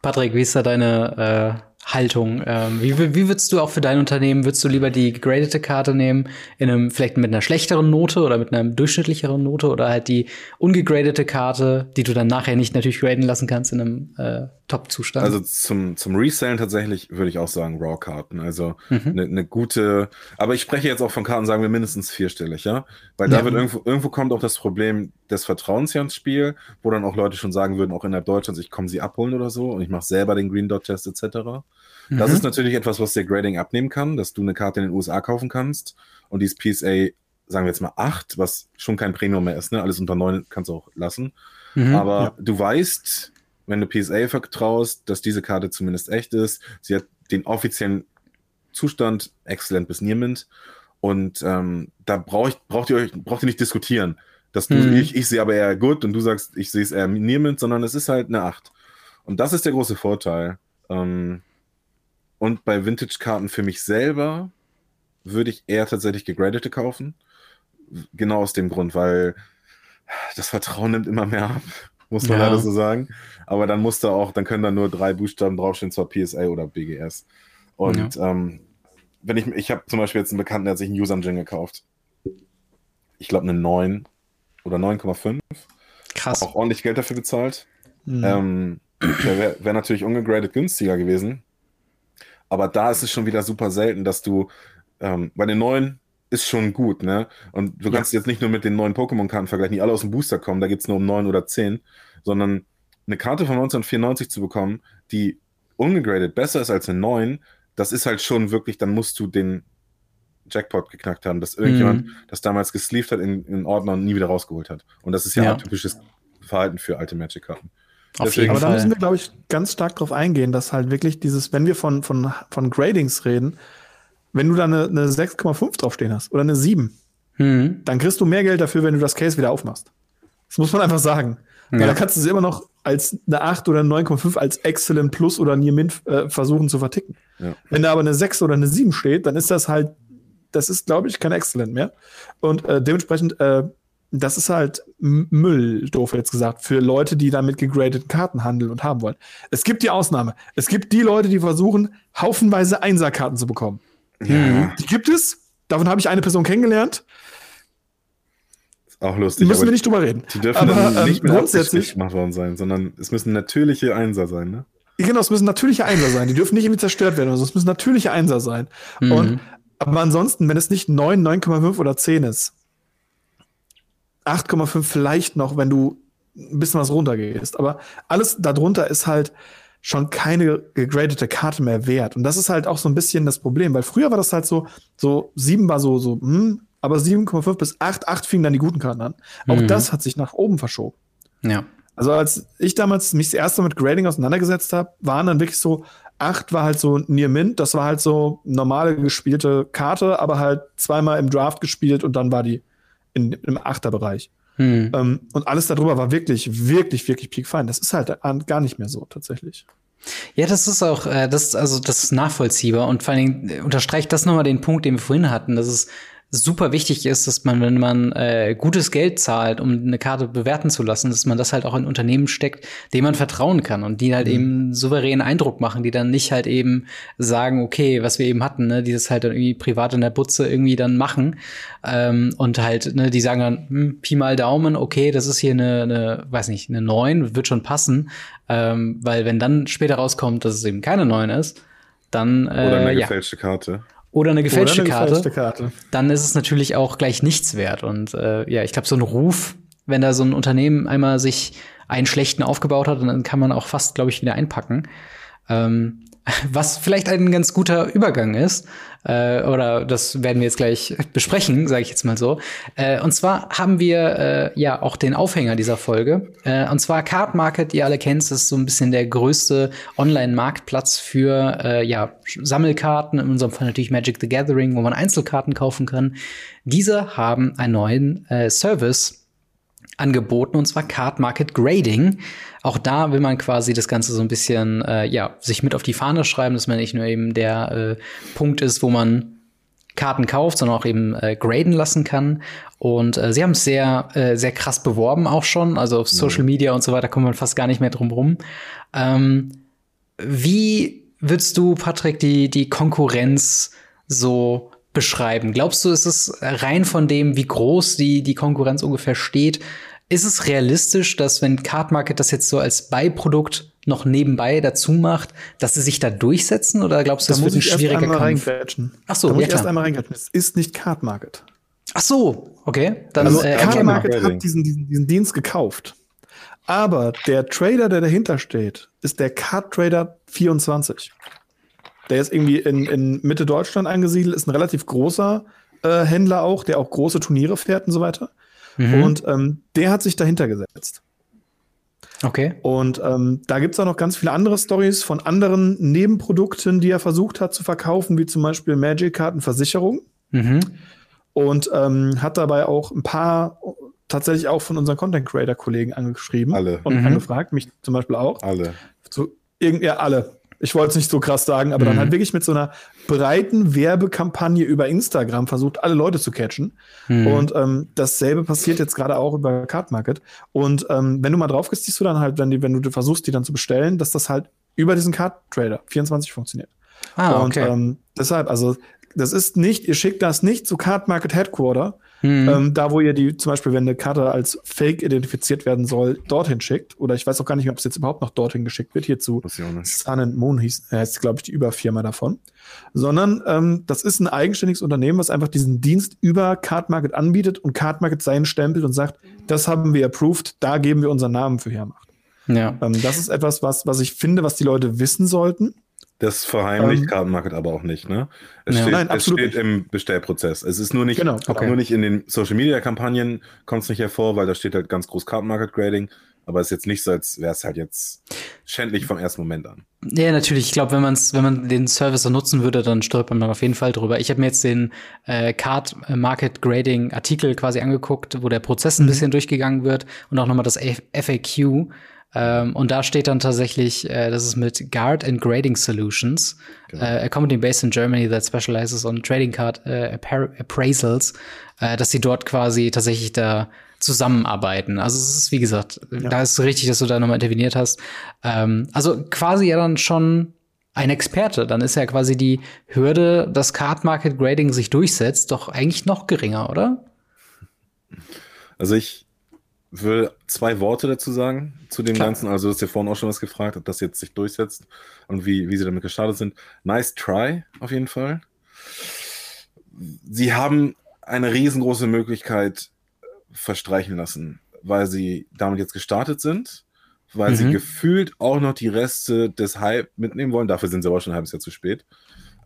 Speaker 1: Patrick, wie ist da deine äh Haltung. Ähm, wie, wie würdest du auch für dein Unternehmen, würdest du lieber die gegradete Karte nehmen, in einem, vielleicht mit einer schlechteren Note oder mit einer durchschnittlicheren Note oder halt die ungegradete Karte, die du dann nachher nicht natürlich graden lassen kannst in einem äh, Top-Zustand?
Speaker 3: Also zum, zum Resellen tatsächlich würde ich auch sagen Raw-Karten. Also eine mhm. ne gute, aber ich spreche jetzt auch von Karten, sagen wir mindestens vierstellig, ja? Weil da ja. wird irgendwo, irgendwo kommt auch das Problem des Vertrauens hier ins Spiel, wo dann auch Leute schon sagen würden, auch innerhalb Deutschlands, ich komme sie abholen oder so und ich mache selber den Green Dot Test etc. Mhm. Das ist natürlich etwas, was der Grading abnehmen kann, dass du eine Karte in den USA kaufen kannst und dieses PSA, sagen wir jetzt mal 8, was schon kein Premium mehr ist, ne? Alles unter 9 kannst du auch lassen. Mhm, Aber ja. du weißt, wenn du PSA vertraust, dass diese Karte zumindest echt ist. Sie hat den offiziellen Zustand exzellent bis Niemand. Und ähm, da braucht, braucht ihr euch braucht ihr nicht diskutieren. Dass du, mhm. ich, ich sehe aber eher gut und du sagst, ich sehe es eher Niemand, sondern es ist halt eine 8. Und das ist der große Vorteil. Ähm, und bei Vintage-Karten für mich selber würde ich eher tatsächlich gegradete kaufen. Genau aus dem Grund, weil das Vertrauen nimmt immer mehr ab, muss man ja. leider so sagen. Aber dann muss da auch, dann können da nur drei Buchstaben draufstehen, zwar PSA oder BGS. Und ja. ähm, wenn ich, ich habe zum Beispiel jetzt einen Bekannten, der hat sich einen Engine gekauft. Ich glaube eine 9 oder 9,5.
Speaker 1: Krass.
Speaker 3: Auch ordentlich Geld dafür bezahlt. Mhm. Ähm, wäre wär natürlich ungegradet günstiger gewesen. Aber da ist es schon wieder super selten, dass du ähm, bei den neuen ist schon gut, ne? Und du kannst jetzt nicht nur mit den neuen Pokémon-Karten vergleichen, die alle aus dem Booster kommen, da geht es nur um 9 oder 10, sondern eine Karte von 1994 zu bekommen, die ungegradet besser ist als eine 9, das ist halt schon wirklich, dann musst du den Jackpot geknackt haben, dass irgendjemand mhm. das damals gesleeved hat in, in Ordner und nie wieder rausgeholt hat. Und das ist ja, ja. ein typisches Verhalten für alte Magic-Karten.
Speaker 2: Deswegen, aber da müssen wir, glaube ich, ganz stark drauf eingehen, dass halt wirklich dieses, wenn wir von, von, von Gradings reden, wenn du da eine, eine 6,5 draufstehen hast oder eine 7, mhm. dann kriegst du mehr Geld dafür, wenn du das Case wieder aufmachst. Das muss man einfach sagen. Ja. Weil da kannst du es immer noch als eine 8 oder eine 9,5 als Excellent Plus oder Near Mint äh, versuchen zu verticken. Ja. Wenn da aber eine 6 oder eine 7 steht, dann ist das halt, das ist, glaube ich, kein Excellent mehr. Und äh, dementsprechend, äh, das ist halt Müll, doof jetzt gesagt, für Leute, die damit gegradeten Karten handeln und haben wollen. Es gibt die Ausnahme. Es gibt die Leute, die versuchen, haufenweise Einserkarten zu bekommen. Ja. Die gibt es. Davon habe ich eine Person kennengelernt.
Speaker 3: Ist auch lustig.
Speaker 2: Müssen wir nicht drüber reden.
Speaker 3: Die dürfen aber, ähm, nicht mehr grundsätzlich gemacht worden sein, sondern es müssen natürliche Einser sein, ne?
Speaker 2: Genau, es müssen natürliche Einser sein. Die dürfen nicht irgendwie zerstört werden. Also es müssen natürliche Einser sein. Mhm. Und aber ansonsten, wenn es nicht 9, 9,5 oder 10 ist, 8,5 vielleicht noch, wenn du ein bisschen was runtergehst. Aber alles darunter ist halt schon keine gegradete Karte mehr wert. Und das ist halt auch so ein bisschen das Problem, weil früher war das halt so, so 7 war so, so, hm, aber 7,5 bis 8, 8 fingen dann die guten Karten an. Auch mhm. das hat sich nach oben verschoben.
Speaker 1: Ja.
Speaker 2: Also als ich damals mich das erste Mal mit Grading auseinandergesetzt habe, waren dann wirklich so, 8 war halt so Near Mint, das war halt so normale gespielte Karte, aber halt zweimal im Draft gespielt und dann war die in, im Achterbereich. Hm. Ähm, und alles darüber war wirklich, wirklich, wirklich peak fein. Das ist halt gar nicht mehr so tatsächlich.
Speaker 1: Ja, das ist auch, äh, das, also das ist nachvollziehbar und vor allen Dingen äh, unterstreicht das nochmal den Punkt, den wir vorhin hatten, dass es super wichtig ist, dass man, wenn man äh, gutes Geld zahlt, um eine Karte bewerten zu lassen, dass man das halt auch in Unternehmen steckt, denen man vertrauen kann und die halt mhm. eben souveränen Eindruck machen, die dann nicht halt eben sagen, okay, was wir eben hatten, ne, die das halt dann irgendwie privat in der Butze irgendwie dann machen ähm, und halt, ne, die sagen dann, hm, Pi mal Daumen, okay, das ist hier eine, eine weiß nicht, eine 9, wird schon passen, ähm, weil wenn dann später rauskommt, dass es eben keine 9 ist, dann äh,
Speaker 3: Oder eine gefälschte ja. Karte.
Speaker 1: Oder eine gefälschte, Oder eine gefälschte Karte, Karte, dann ist es natürlich auch gleich nichts wert. Und äh, ja, ich glaube, so ein Ruf, wenn da so ein Unternehmen einmal sich einen schlechten aufgebaut hat, dann kann man auch fast, glaube ich, wieder einpacken. Ähm, was vielleicht ein ganz guter Übergang ist, äh, oder das werden wir jetzt gleich besprechen, sage ich jetzt mal so. Äh, und zwar haben wir äh, ja auch den Aufhänger dieser Folge. Äh, und zwar Card Market, ihr alle kennt ist so ein bisschen der größte Online-Marktplatz für äh, ja, Sammelkarten, in unserem Fall natürlich Magic the Gathering, wo man Einzelkarten kaufen kann. Diese haben einen neuen äh, Service angeboten, und zwar Card Market Grading. Auch da will man quasi das Ganze so ein bisschen, äh, ja, sich mit auf die Fahne schreiben, dass man nicht nur eben der äh, Punkt ist, wo man Karten kauft, sondern auch eben äh, graden lassen kann. Und äh, sie haben es sehr, äh, sehr krass beworben auch schon. Also auf Social mhm. Media und so weiter kommt man fast gar nicht mehr drum rum. Ähm, wie würdest du, Patrick, die, die Konkurrenz so beschreiben? Glaubst du, ist es rein von dem, wie groß die, die Konkurrenz ungefähr steht? Ist es realistisch, dass wenn Card Market das jetzt so als Beiprodukt noch nebenbei dazu macht, dass sie sich da durchsetzen? Oder glaubst du,
Speaker 2: das da wird ein schwieriger Kampf?
Speaker 1: Reinquetschen.
Speaker 2: Ach so, da muss ja, ich erst einmal reinquetschen. Es ist nicht Card Market.
Speaker 1: Ach so, okay.
Speaker 2: Dann, also äh, Card Market hat diesen, diesen, diesen Dienst gekauft. Aber der Trader, der dahinter steht, ist der Card Trader 24. Der ist irgendwie in, in Mitte Deutschland angesiedelt, ist ein relativ großer äh, Händler auch, der auch große Turniere fährt und so weiter. Mhm. Und ähm, der hat sich dahinter gesetzt.
Speaker 1: Okay.
Speaker 2: Und ähm, da gibt es auch noch ganz viele andere Stories von anderen Nebenprodukten, die er versucht hat zu verkaufen, wie zum Beispiel Magic-Kartenversicherung. Mhm. Und ähm, hat dabei auch ein paar tatsächlich auch von unseren Content Creator Kollegen angeschrieben
Speaker 3: alle
Speaker 2: und mhm. angefragt, mich zum Beispiel auch.
Speaker 3: Alle.
Speaker 2: Zu, irgend, ja, alle Ich wollte es nicht so krass sagen, aber mhm. dann halt wirklich mit so einer breiten Werbekampagne über Instagram versucht, alle Leute zu catchen. Mhm. Und ähm, dasselbe passiert jetzt gerade auch über Card Market. Und ähm, wenn du mal drauf gehst, siehst du dann halt, wenn, die, wenn du versuchst, die dann zu bestellen, dass das halt über diesen Card Trader 24 funktioniert. Ah, okay. Und ähm, deshalb, also das ist nicht, ihr schickt das nicht zu Card Market Headquarter, Mhm. Ähm, da, wo ihr die, zum Beispiel, wenn eine Karte als Fake identifiziert werden soll, dorthin schickt. Oder ich weiß auch gar nicht mehr, ob es jetzt überhaupt noch dorthin geschickt wird. Hier zu Sun and Moon hieß, heißt, glaube ich, die Überfirma davon. Sondern ähm, das ist ein eigenständiges Unternehmen, was einfach diesen Dienst über Card Market anbietet und Card Market seinen stempelt und sagt, das haben wir approved, da geben wir unseren Namen für hermacht. Ja. Ähm, das ist etwas, was, was ich finde, was die Leute wissen sollten.
Speaker 3: Das verheimlicht ähm, Card Market aber auch nicht, ne? Es, ja. steht, Nein, es steht im Bestellprozess. Es ist nur nicht, genau, okay. nur nicht in den Social Media Kampagnen kommt es nicht hervor, weil da steht halt ganz groß Card Market Grading. Aber es ist jetzt nicht so, als wäre es halt jetzt schändlich vom ersten Moment an.
Speaker 1: Ja, natürlich. Ich glaube, wenn, man's, wenn man den Service so nutzen würde, dann stolpert man auf jeden Fall drüber. Ich habe mir jetzt den äh, Card Market Grading Artikel quasi angeguckt, wo der Prozess ein mhm. bisschen durchgegangen wird und auch nochmal das FAQ. Ähm, und da steht dann tatsächlich, äh, das ist mit Guard and Grading Solutions, genau. äh, a company based in Germany that specializes on trading card äh, appraisals, äh, dass sie dort quasi tatsächlich da zusammenarbeiten. Also es ist, wie gesagt, ja. da ist richtig, dass du da nochmal interveniert hast. Ähm, also quasi ja dann schon ein Experte. Dann ist ja quasi die Hürde, dass Card Market Grading sich durchsetzt, doch eigentlich noch geringer, oder?
Speaker 3: Also ich will zwei Worte dazu sagen, zu dem Klar. Ganzen. Also, du hast ja vorhin auch schon was gefragt, ob das jetzt sich durchsetzt und wie, wie sie damit gestartet sind. Nice try, auf jeden Fall. Sie haben eine riesengroße Möglichkeit verstreichen lassen, weil sie damit jetzt gestartet sind, weil mhm. sie gefühlt auch noch die Reste des Hype mitnehmen wollen. Dafür sind sie aber schon ein halbes Jahr zu spät.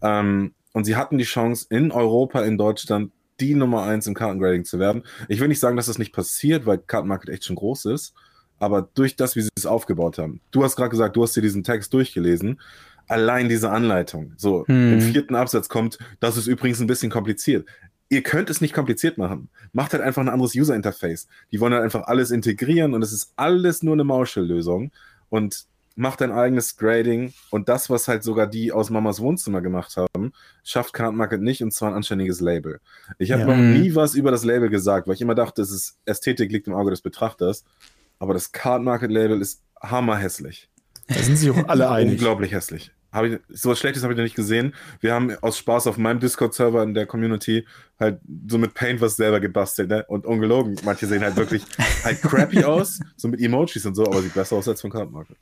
Speaker 3: Ähm, und sie hatten die Chance, in Europa, in Deutschland die Nummer eins im Kartengrading zu werden. Ich will nicht sagen, dass das nicht passiert, weil Kartenmarket echt schon groß ist, aber durch das, wie sie es aufgebaut haben. Du hast gerade gesagt, du hast dir diesen Text durchgelesen. Allein diese Anleitung. So, hm. im vierten Absatz kommt, das ist übrigens ein bisschen kompliziert. Ihr könnt es nicht kompliziert machen. Macht halt einfach ein anderes User-Interface. Die wollen halt einfach alles integrieren und es ist alles nur eine Mauschellösung. Und mach dein eigenes Grading und das, was halt sogar die aus Mamas Wohnzimmer gemacht haben, schafft Card Market nicht und zwar ein anständiges Label. Ich habe ja. noch nie was über das Label gesagt, weil ich immer dachte, es ist Ästhetik liegt im Auge des Betrachters, aber das Card Market Label ist hammerhässlich.
Speaker 2: Da sind sich auch alle einig.
Speaker 3: Unglaublich hässlich. Hab ich, so was Schlechtes habe ich noch nicht gesehen. Wir haben aus Spaß auf meinem Discord-Server in der Community halt so mit Paint was selber gebastelt, ne? Und ungelogen. Manche sehen halt wirklich halt crappy aus, so mit Emojis und so, aber sieht besser aus als von Card Market.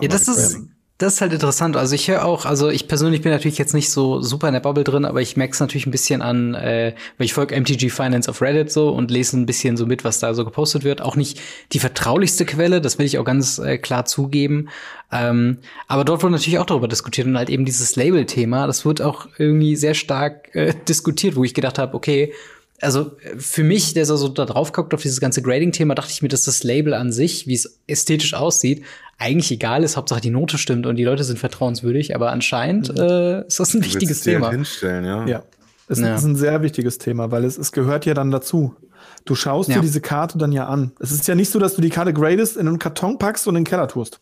Speaker 1: Ja, das ist, das ist halt interessant. Also ich höre auch, also ich persönlich bin natürlich jetzt nicht so super in der Bubble drin, aber ich merke es natürlich ein bisschen an, äh, weil ich folge MTG Finance auf Reddit so und lese ein bisschen so mit, was da so gepostet wird. Auch nicht die vertraulichste Quelle, das will ich auch ganz äh, klar zugeben. Ähm, aber dort wurde natürlich auch darüber diskutiert und halt eben dieses Label-Thema, das wird auch irgendwie sehr stark äh, diskutiert, wo ich gedacht habe, okay, also für mich, der so da drauf guckt auf dieses ganze Grading-Thema, dachte ich mir, dass das Label an sich, wie es ästhetisch aussieht, eigentlich egal ist. Hauptsache die Note stimmt und die Leute sind vertrauenswürdig. Aber anscheinend mhm. äh, ist das ein du wichtiges Thema.
Speaker 3: Halt hinstellen, ja.
Speaker 2: Ja, es ja. ist ein sehr wichtiges Thema, weil es, es gehört ja dann dazu. Du schaust ja. dir diese Karte dann ja an. Es ist ja nicht so, dass du die Karte gradest, in einen Karton packst und in den Keller tust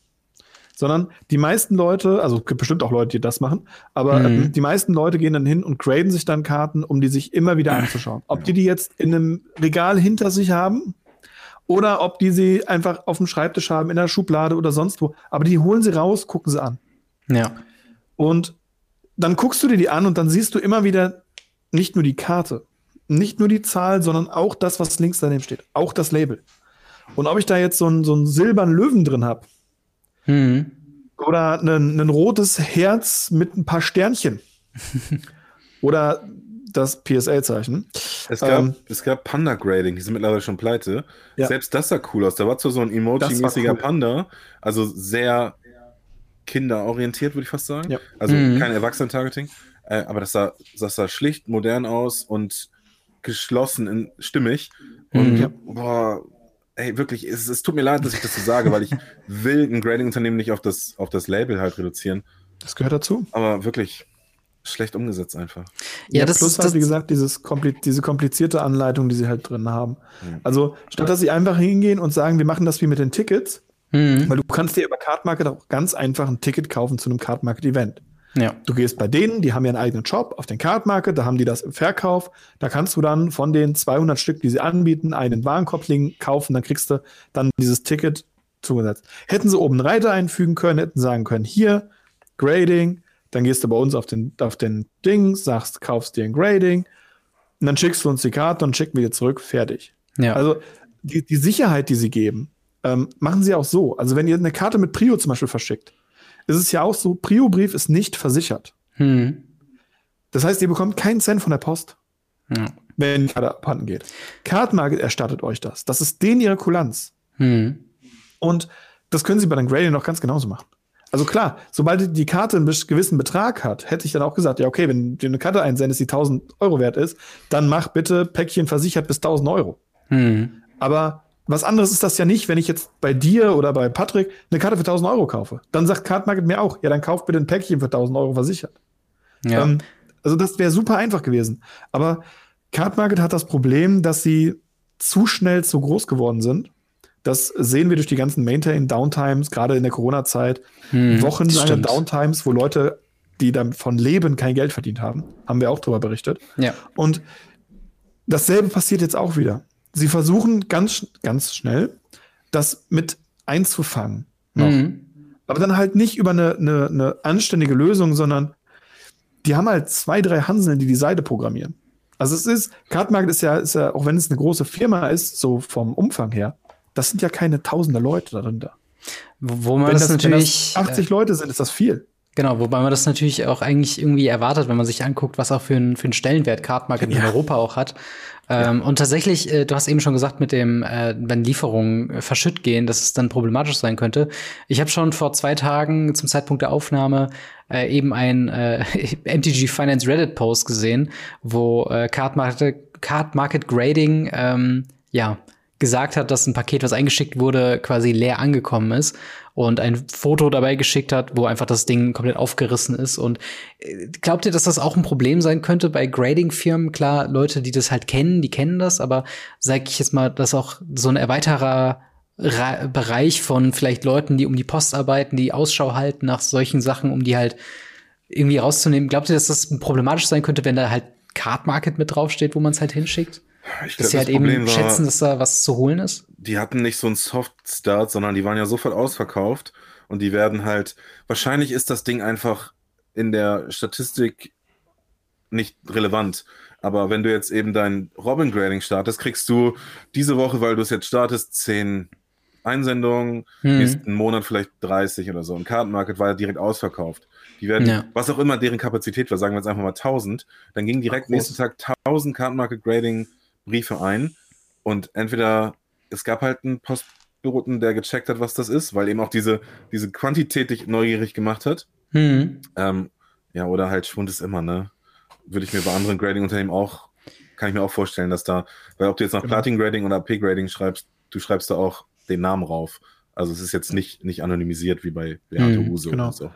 Speaker 2: sondern die meisten Leute, also gibt bestimmt auch Leute, die das machen, aber mhm. Die meisten Leute gehen dann hin und graden sich dann Karten, um die sich immer wieder anzuschauen. Ob die die jetzt in einem Regal hinter sich haben oder ob die sie einfach auf dem Schreibtisch haben, in der Schublade oder sonst wo. Aber die holen sie raus, gucken sie an.
Speaker 1: Ja.
Speaker 2: Und dann guckst du dir die an und dann siehst du immer wieder nicht nur die Karte, nicht nur die Zahl, sondern auch das, was links daneben steht, auch das Label. Und ob ich da jetzt so einen, so einen silbernen Löwen drin habe, hm. Oder ein, ein rotes Herz mit ein paar Sternchen. Oder das PSA-Zeichen.
Speaker 3: Es gab, ähm, es gab Panda-Grading, die sind mittlerweile schon pleite. Ja. Selbst das sah cool aus. Da war zwar so ein Emoji-mäßiger cool. Panda, also sehr kinderorientiert, würde ich fast sagen. Ja. Also mhm. kein Erwachsenen-Targeting. Äh, aber das sah, das sah schlicht, modern aus und geschlossen, in, stimmig. Und mhm. boah, ey, wirklich, es, es, tut mir leid, dass ich das so sage, weil ich will ein Grading-Unternehmen nicht auf das, auf das Label halt reduzieren.
Speaker 2: Das gehört dazu.
Speaker 3: Aber wirklich schlecht umgesetzt einfach.
Speaker 2: Ja, ja das plus ist halt, wie gesagt, dieses kompli diese komplizierte Anleitung, die sie halt drin haben. Mhm. Also, statt dass sie einfach hingehen und sagen, wir machen das wie mit den Tickets, Mhm. Weil du kannst dir über Card Market auch ganz einfach ein Ticket kaufen zu einem Card Market Event. Ja. Du gehst bei denen, die haben ja einen eigenen Shop auf den Card Market, da haben die das im Verkauf. Da kannst du dann von den 200 Stück, die sie anbieten, einen Warenkorbling kaufen, dann kriegst du dann dieses Ticket zugesetzt. Hätten sie oben einen Reiter einfügen können, hätten sagen können, hier, Grading, dann gehst du bei uns auf den, auf den Ding, sagst, kaufst dir ein Grading, und dann schickst du uns die Karte und schicken wir dir zurück, fertig. Ja. Also die, die Sicherheit, die sie geben, ähm, machen sie auch so. Also wenn ihr eine Karte mit Prio zum Beispiel verschickt, ist es ja auch so, Prio-Brief ist nicht versichert. Hm. Das heißt, ihr bekommt keinen Cent von der Post, ja. wenn die Karte abhanden geht. Card Market erstattet euch das. Das ist denen ihre Kulanz. Hm. Und das können sie bei den Gradient noch ganz genauso machen. Also klar, sobald die Karte einen gewissen Betrag hat, hätte ich dann auch gesagt, ja, okay, wenn du eine Karte einsendest, die 1000 Euro wert ist, dann mach bitte Päckchen versichert bis 1000 Euro. Hm. Aber was anderes ist das ja nicht, wenn ich jetzt bei dir oder bei Patrick eine Karte für 1000 Euro kaufe. Dann sagt Card Market mir auch, ja, dann kauf bitte ein Päckchen für 1000 Euro versichert. Ja. Ähm, also das wäre super einfach gewesen. Aber Card Market hat das Problem, dass sie zu schnell zu groß geworden sind. Das sehen wir durch die ganzen Maintain-Downtimes, gerade in der Corona-Zeit. Hm, Wochenlange Downtimes, wo Leute, die davon leben, kein Geld verdient haben. Haben wir auch darüber berichtet. Ja. Und dasselbe passiert jetzt auch wieder sie versuchen ganz, ganz schnell, das mit einzufangen. Mhm. Aber dann halt nicht über eine, eine, eine anständige Lösung, sondern die haben halt zwei, drei Hanseln, die die Seite programmieren. Also es ist, Cardmarket ist ja, ist ja, auch wenn es eine große Firma ist, so vom Umfang her, das sind ja keine tausende Leute darunter.
Speaker 1: Wo man wenn das, das natürlich.
Speaker 2: Wenn das 80 äh, Leute sind, ist das viel.
Speaker 1: Genau, wobei man das natürlich auch eigentlich irgendwie erwartet, wenn man sich anguckt, was auch für einen für einen Stellenwert Cardmarket ja. in Europa auch hat. Ähm, Und tatsächlich, äh, du hast eben schon gesagt, mit dem, äh, wenn Lieferungen äh, verschütt gehen, dass es dann problematisch sein könnte. Ich habe schon vor zwei Tagen zum Zeitpunkt der Aufnahme äh, eben ein äh, MTG Finance Reddit Post gesehen, wo äh, Card Market, Card Market Grading ähm, ja gesagt hat, dass ein Paket, was eingeschickt wurde, quasi leer angekommen ist und ein Foto dabei geschickt hat, wo einfach das Ding komplett aufgerissen ist. Und äh, glaubt ihr, dass das auch ein Problem sein könnte bei Grading-Firmen? Klar, Leute, die das halt kennen, die kennen das, aber sag ich jetzt mal, dass auch so ein erweiterer Ra Bereich von vielleicht Leuten, die um die Post arbeiten, die Ausschau halten nach solchen Sachen, um die halt irgendwie rauszunehmen. Glaubt ihr, dass das problematisch sein könnte, wenn da halt Card Market mit draufsteht, wo man es halt hinschickt? Ich dass glaub, sie halt eben war, schätzen, dass da was zu holen ist?
Speaker 3: Die hatten nicht so einen Soft-Start, sondern die waren ja sofort ausverkauft und die werden halt, wahrscheinlich ist das Ding einfach in der Statistik nicht relevant. Aber wenn du jetzt eben dein Robin Grading startest, kriegst du diese Woche, weil du es jetzt startest, 10 Einsendungen, hm. nächsten Monat vielleicht 30 oder so. Und Kartenmarket war ja direkt ausverkauft. Die werden, ja. was auch immer deren Kapazität war, sagen wir jetzt einfach mal 1000, dann ging direkt Ach, nächsten Tag 1000 Kartenmarket Grading Briefe ein und entweder es gab halt einen Postboten, der gecheckt hat, was das ist, weil eben auch diese, diese Quantität dich neugierig gemacht hat. Mhm. Ähm, ja, oder halt Schwund ist immer, ne? Würde ich mir bei anderen Grading-Unternehmen auch, kann ich mir auch vorstellen, dass da, weil ob du jetzt nach genau. Platin-Grading oder P-Grading schreibst, du schreibst da auch den Namen rauf. Also es ist jetzt nicht, nicht anonymisiert wie bei Beate mhm, Huse
Speaker 2: genau. oder so.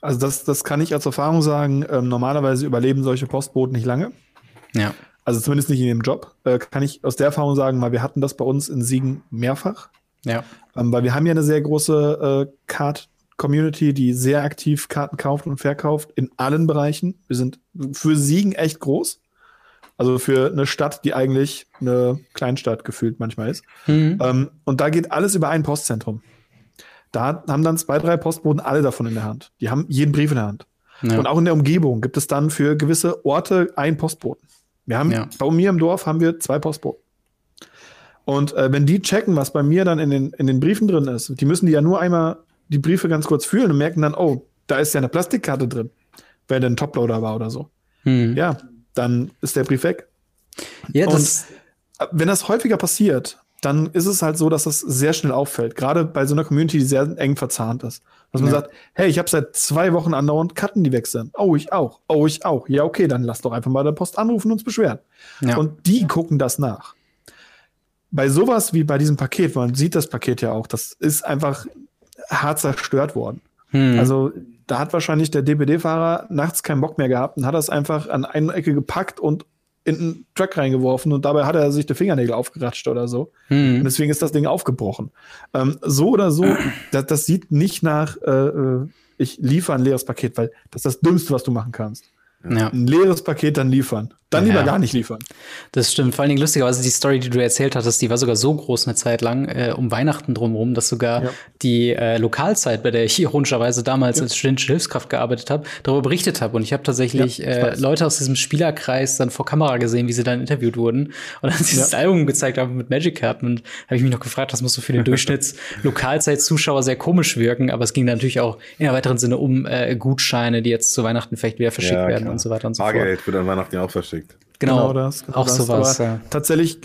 Speaker 2: Also das, das kann ich als Erfahrung sagen. Ähm, normalerweise überleben solche Postboten nicht lange. Ja. Also zumindest nicht in dem Job. Äh, kann ich aus der Erfahrung sagen, weil wir hatten das bei uns in Siegen mehrfach. Ja. Ähm, weil wir haben ja eine sehr große äh, Card-Community, die sehr aktiv Karten kauft und verkauft in allen Bereichen. Wir sind für Siegen echt groß. Also für eine Stadt, die eigentlich eine Kleinstadt gefühlt manchmal ist. Mhm. Ähm, und da geht alles über ein Postzentrum. Da haben dann zwei, drei Postboten alle davon in der Hand. Die haben jeden Brief in der Hand. Ja. Und auch in der Umgebung gibt es dann für gewisse Orte einen Postboten. Wir haben, ja. bei mir im Dorf haben wir zwei Postboten. Und äh, wenn die checken, was bei mir dann in den, in den Briefen drin ist, die müssen die ja nur einmal die Briefe ganz kurz fühlen und merken dann, oh, da ist ja eine Plastikkarte drin, wenn der ein Toploader war oder so. Hm. Ja, dann ist der Brief weg. Ja, das und wenn das häufiger passiert, dann ist es halt so, dass das sehr schnell auffällt. Gerade bei so einer Community, die sehr eng verzahnt ist. Dass man ja. sagt, hey, ich habe seit zwei Wochen andauernd Karten, die weg sind. Oh, ich auch. Oh, ich auch. Ja, okay, dann lass doch einfach mal der Post anrufen und uns beschweren. Ja. Und die gucken das nach. Bei sowas wie bei diesem Paket, man sieht das Paket ja auch, das ist einfach hart zerstört worden. Hm. Also da hat wahrscheinlich der DPD-Fahrer nachts keinen Bock mehr gehabt und hat das einfach an eine Ecke gepackt und in einen Track reingeworfen und dabei hat er sich die Fingernägel aufgeratscht oder so. Mhm. Und deswegen ist das Ding aufgebrochen. Ähm, so oder so, das, das sieht nicht nach, äh, äh ich liefere ein leeres Paket, weil das ist das Dümmste, was du machen kannst. Ja. Ein leeres Paket dann liefern. Dann ja. lieber gar nicht liefern.
Speaker 1: Das stimmt. Vor allen Dingen lustigerweise die Story, die du erzählt hattest, die war sogar so groß eine Zeit lang äh, um Weihnachten drumherum, dass sogar ja. die äh, Lokalzeit, bei der ich ironischerweise damals als studentische Hilfskraft gearbeitet habe, darüber berichtet habe. Und ich habe tatsächlich äh, Leute aus diesem Spielerkreis dann vor Kamera gesehen, wie sie dann interviewt wurden. Und dann dieses Album gezeigt haben mit Magic-Karten. Und habe ich mich noch gefragt, das muss so für den Durchschnitts-Lokalzeit-Zuschauer sehr komisch wirken. Aber es ging natürlich auch in weiteren Sinne um äh, Gutscheine, die jetzt zu Weihnachten vielleicht wieder verschickt werden klar. und so weiter und so
Speaker 3: fort. Bargeld wird an Weihnachten ja auch verschickt.
Speaker 1: Genau, genau das. Genau auch das. sowas.
Speaker 2: Ja. Tatsächlich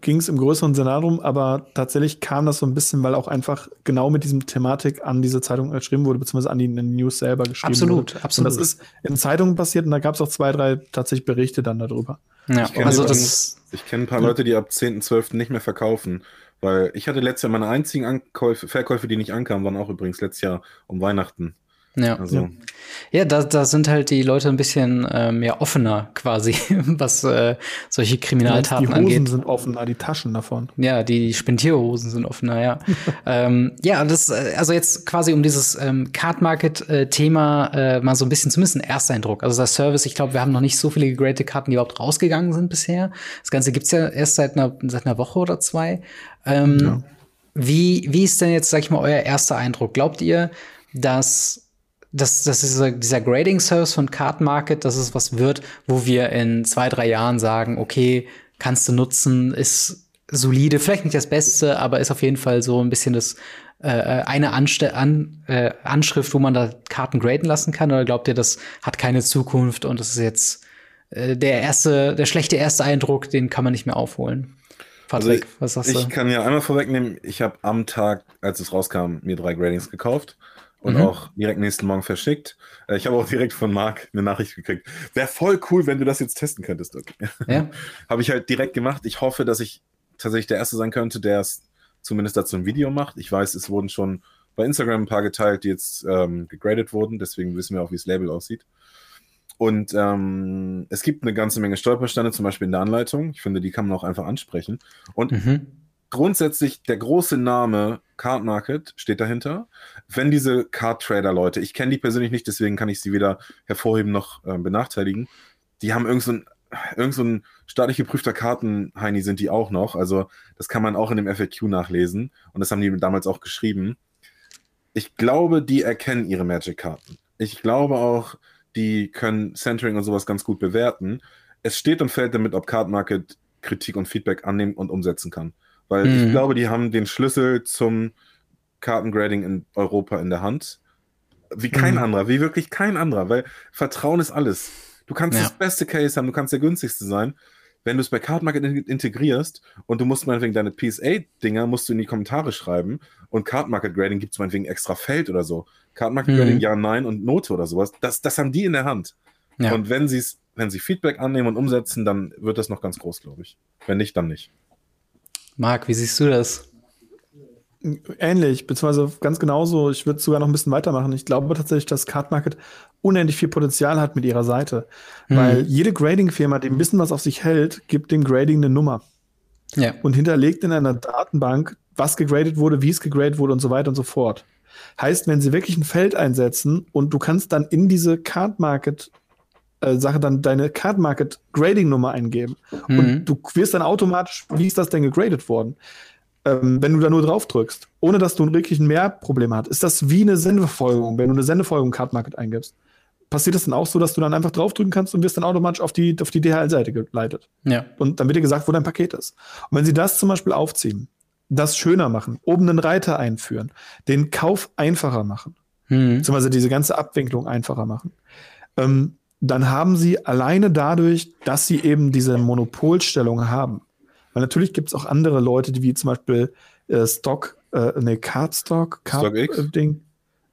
Speaker 2: ging es im größeren Sinne darum, aber tatsächlich kam das so ein bisschen, weil auch einfach genau mit diesem Thematik an diese Zeitung geschrieben wurde, beziehungsweise an die News selber geschrieben
Speaker 1: absolut,
Speaker 2: wurde.
Speaker 1: Absolut,
Speaker 2: Und das ist in Zeitungen passiert und da gab es auch zwei, drei tatsächlich Berichte dann darüber.
Speaker 3: Ja, ich also das. Ich kenne ein paar Leute, die ab 10.12. nicht mehr verkaufen. Weil ich hatte letztes Jahr meine einzigen Ankäufe, Verkäufe, die nicht ankamen, waren auch übrigens letztes Jahr um Weihnachten.
Speaker 1: Ja, also. ja da, da sind halt die Leute ein bisschen ähm, ja, offener quasi, was äh, solche Kriminaltaten angeht. Die Hosen
Speaker 2: angeht. sind offener, die Taschen davon.
Speaker 1: Ja, die Spendierhosen sind offener, ja. ähm, ja, das, äh, also jetzt quasi um dieses ähm, Card Market-Thema äh, mal so ein bisschen, zumindest ein Ersteindruck. Also das Service, ich glaube, wir haben noch nicht so viele gegradete Karten, die überhaupt rausgegangen sind bisher. Das Ganze gibt's ja erst seit einer, seit einer Woche oder zwei. Ähm, ja. Wie, wie ist denn jetzt, sag ich mal, euer erster Eindruck? Glaubt ihr, dass dass, dass dieser, dieser Grading-Service von Card Market, dass es was wird, wo wir in zwei, drei Jahren sagen, okay, kannst du nutzen, ist solide, vielleicht nicht das Beste, aber ist auf jeden Fall so ein bisschen das äh, eine Anste An äh, Anschrift, wo man da Karten graden lassen kann? Oder glaubt ihr, das hat keine Zukunft und das ist jetzt äh, der erste, der schlechte erste Eindruck, den kann man nicht mehr aufholen?
Speaker 3: Patrick, also ich, was sagst du? Ich kann ja einmal vorwegnehmen, ich habe am Tag, als es rauskam, mir drei Gradings gekauft und mhm. auch direkt nächsten Morgen verschickt. Äh, ich habe auch direkt von Marc eine Nachricht gekriegt. Wäre voll cool, wenn du das jetzt testen könntest. Okay. Ja. habe ich halt direkt gemacht. Ich hoffe, dass ich tatsächlich der Erste sein könnte, der es zumindest dazu ein Video macht. Ich weiß, es wurden schon bei Instagram ein paar geteilt, die jetzt ähm, gegradet wurden. Deswegen wissen wir auch, wie das Label aussieht. Und ähm, es gibt eine ganze Menge Stolpersteine, zum Beispiel in der Anleitung. Ich finde, die kann man auch einfach ansprechen. Und mhm grundsätzlich der große Name Card Market steht dahinter. Wenn diese Card Trader Leute, ich kenne die persönlich nicht, deswegen kann ich sie weder hervorheben noch äh, benachteiligen, die haben irgend so irgend so ein staatlich geprüfter Karten-Heini sind die auch noch. Also das kann man auch in dem FAQ nachlesen und das haben die damals auch geschrieben. Ich glaube, die erkennen ihre Magic-Karten. Ich glaube auch, die können Centering und sowas ganz gut bewerten. Es steht und fällt damit, ob Card Market Kritik und Feedback annehmen und umsetzen kann. Weil mhm. ich glaube, die haben den Schlüssel zum Kartengrading in Europa in der Hand. Wie kein mhm. anderer, wie wirklich kein anderer, weil Vertrauen ist alles. Du kannst ja. das beste Case haben, du kannst der günstigste sein. Wenn du es bei Cardmarket integrierst und du musst meinetwegen deine PSA-Dinger musst du in die Kommentare schreiben und Cardmarket Grading gibt es meinetwegen extra Feld oder so. Cardmarket mhm. Grading ja, nein und Note oder sowas. Das, das haben die in der Hand. Ja. Und wenn, wenn sie Feedback annehmen und umsetzen, dann wird das noch ganz groß, glaube ich. Wenn nicht, dann nicht.
Speaker 1: Marc, wie siehst du das?
Speaker 2: Ähnlich, beziehungsweise ganz genauso. Ich würde sogar noch ein bisschen weitermachen. Ich glaube tatsächlich, dass Card Market unendlich viel Potenzial hat mit ihrer Seite. Mhm. Weil jede Grading-Firma, die ein bisschen was auf sich hält, gibt dem Grading eine Nummer. Ja. Und hinterlegt in einer Datenbank, was gegradet wurde, wie es gegradet wurde und so weiter und so fort. Heißt, wenn sie wirklich ein Feld einsetzen und du kannst dann in diese Card Market äh, Sache dann deine Card Market Grading Nummer eingeben. Mhm. Und du wirst dann automatisch, wie ist das denn gegradet worden? Ähm, wenn du da nur drauf drückst, ohne dass du wirklich ein Mehrproblem hast, ist das wie eine Sendefolgerung, wenn du eine Sendefolgerung Card Market eingibst. Passiert das dann auch so, dass du dann einfach draufdrücken kannst und wirst dann automatisch auf die, auf die DHL-Seite geleitet. Ja. Und dann wird dir gesagt, wo dein Paket ist. Und wenn sie das zum Beispiel aufziehen, das schöner machen, oben einen Reiter einführen, den Kauf einfacher machen, mhm. beziehungsweise diese ganze Abwicklung einfacher machen, ähm, dann haben sie alleine dadurch, dass sie eben diese Monopolstellung haben. Weil natürlich gibt es auch andere Leute, die wie zum Beispiel äh, Stock, äh, ne, Cardstock, Card, äh, Ding,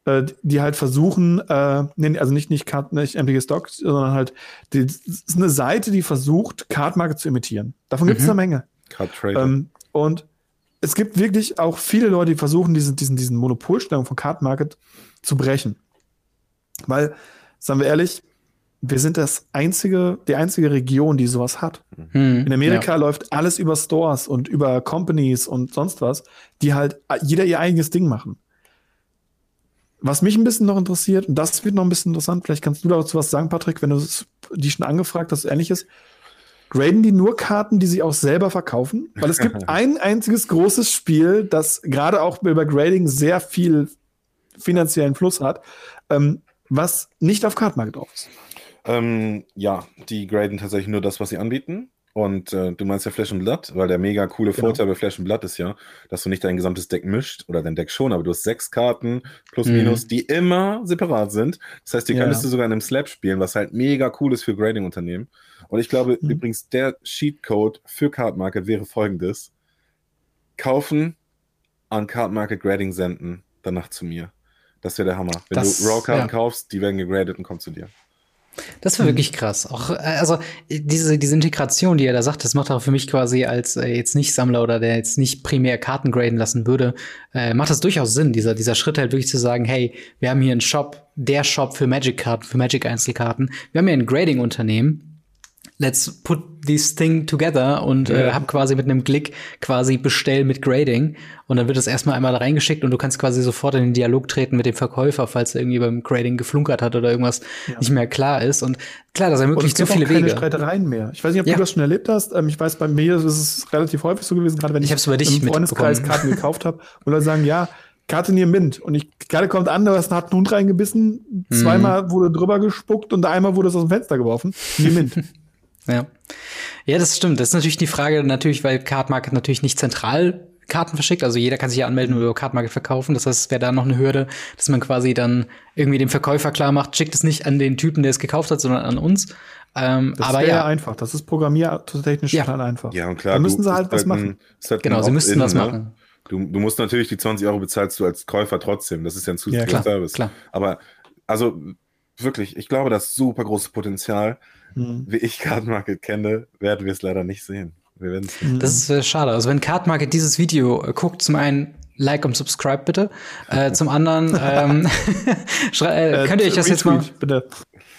Speaker 2: äh, die halt versuchen, äh, nee, also nicht, nicht, Card, nicht MTG Stock, sondern halt, die, das ist eine Seite, die versucht, Cardmarke zu imitieren. Davon gibt es mhm. eine Menge. Card Trader. Ähm, und es gibt wirklich auch viele Leute, die versuchen, diesen, diesen, diesen Monopolstellung von Card Market zu brechen. Weil, sagen wir ehrlich, wir sind das einzige, die einzige Region, die sowas hat. Mhm. In Amerika ja. läuft alles über Stores und über Companies und sonst was, die halt jeder ihr eigenes Ding machen. Was mich ein bisschen noch interessiert, und das wird noch ein bisschen interessant, vielleicht kannst du dazu was sagen, Patrick, wenn du die schon angefragt hast, ähnliches. Graden die nur Karten, die sie auch selber verkaufen? Weil es gibt ein einziges großes Spiel, das gerade auch über Grading sehr viel finanziellen Fluss hat, ähm, was nicht auf Card Market drauf ist.
Speaker 3: Ähm, ja, die graden tatsächlich nur das, was sie anbieten. Und äh, du meinst ja Flash and Blood, weil der mega coole genau. Vorteil bei Flash and Blood ist ja, dass du nicht dein gesamtes Deck mischt oder dein Deck schon, aber du hast sechs Karten plus mhm. minus, die immer separat sind. Das heißt, die ja. könntest du sogar in einem Slab spielen, was halt mega cool ist für Grading-Unternehmen. Und ich glaube mhm. übrigens, der Sheet-Code für Card Market wäre folgendes: Kaufen, an Card Market Grading senden, danach zu mir. Das wäre der Hammer. Wenn das, du Raw-Karten ja. kaufst, die werden gegradet und kommen zu dir.
Speaker 1: Das war wirklich krass. Auch, äh, also diese, diese Integration, die er da sagt, das macht auch für mich quasi als äh, jetzt nicht Sammler oder der jetzt nicht primär Karten graden lassen würde, äh, macht das durchaus Sinn, dieser, dieser Schritt halt wirklich zu sagen, hey, wir haben hier einen Shop, der Shop für Magic-Karten, für Magic-Einzelkarten. Wir haben hier ein Grading-Unternehmen, let's put this thing together und ja. äh, habe quasi mit einem Klick quasi bestell mit Grading und dann wird das erstmal einmal da reingeschickt und du kannst quasi sofort in den Dialog treten mit dem Verkäufer, falls er irgendwie beim Grading geflunkert hat oder irgendwas ja. nicht mehr klar ist und klar, das ermöglicht so viele keine Wege.
Speaker 2: Streitereien mehr. Ich weiß nicht, ob ja. du das schon erlebt hast. Ähm, ich weiß, bei mir ist es relativ häufig so gewesen, gerade wenn ich,
Speaker 1: ich
Speaker 2: im Freundeskreis Karten gekauft habe, wo Leute sagen, ja, Karte near Mint. Und ich, gerade kommt an, du hast einen harten Hund reingebissen, mhm. zweimal wurde drüber gespuckt und einmal wurde es aus dem Fenster geworfen. Near Mint.
Speaker 1: Ja. Ja, das stimmt. Das ist natürlich die Frage, natürlich, weil Card Market natürlich nicht zentral Karten verschickt. Also jeder kann sich ja anmelden und über Card Market verkaufen. Das heißt, es wäre da noch eine Hürde, dass man quasi dann irgendwie dem Verkäufer klar macht, schickt es nicht an den Typen, der es gekauft hat, sondern an uns.
Speaker 2: Ähm, das aber ja einfach. Das ist programmiertechnisch
Speaker 3: ja.
Speaker 2: total einfach.
Speaker 3: Ja, und klar.
Speaker 2: Da müssen sie halt was machen.
Speaker 3: Halt
Speaker 1: genau, sie müssten was ne? machen.
Speaker 3: Du, du musst natürlich die 20 Euro bezahlst du als Käufer trotzdem. Das ist ja ein zusätzlicher ja, Service. Klar. Aber also wirklich, ich glaube, das ist super großes Potenzial. Hm. Wie ich Card Market kenne, werden wir es leider nicht sehen. Wir werden
Speaker 1: es Das ist äh, schade. Also wenn Card Market dieses Video äh, guckt, zum einen Like und Subscribe bitte. Äh, zum anderen ähm, äh, könnt ihr euch das jetzt mal bitte.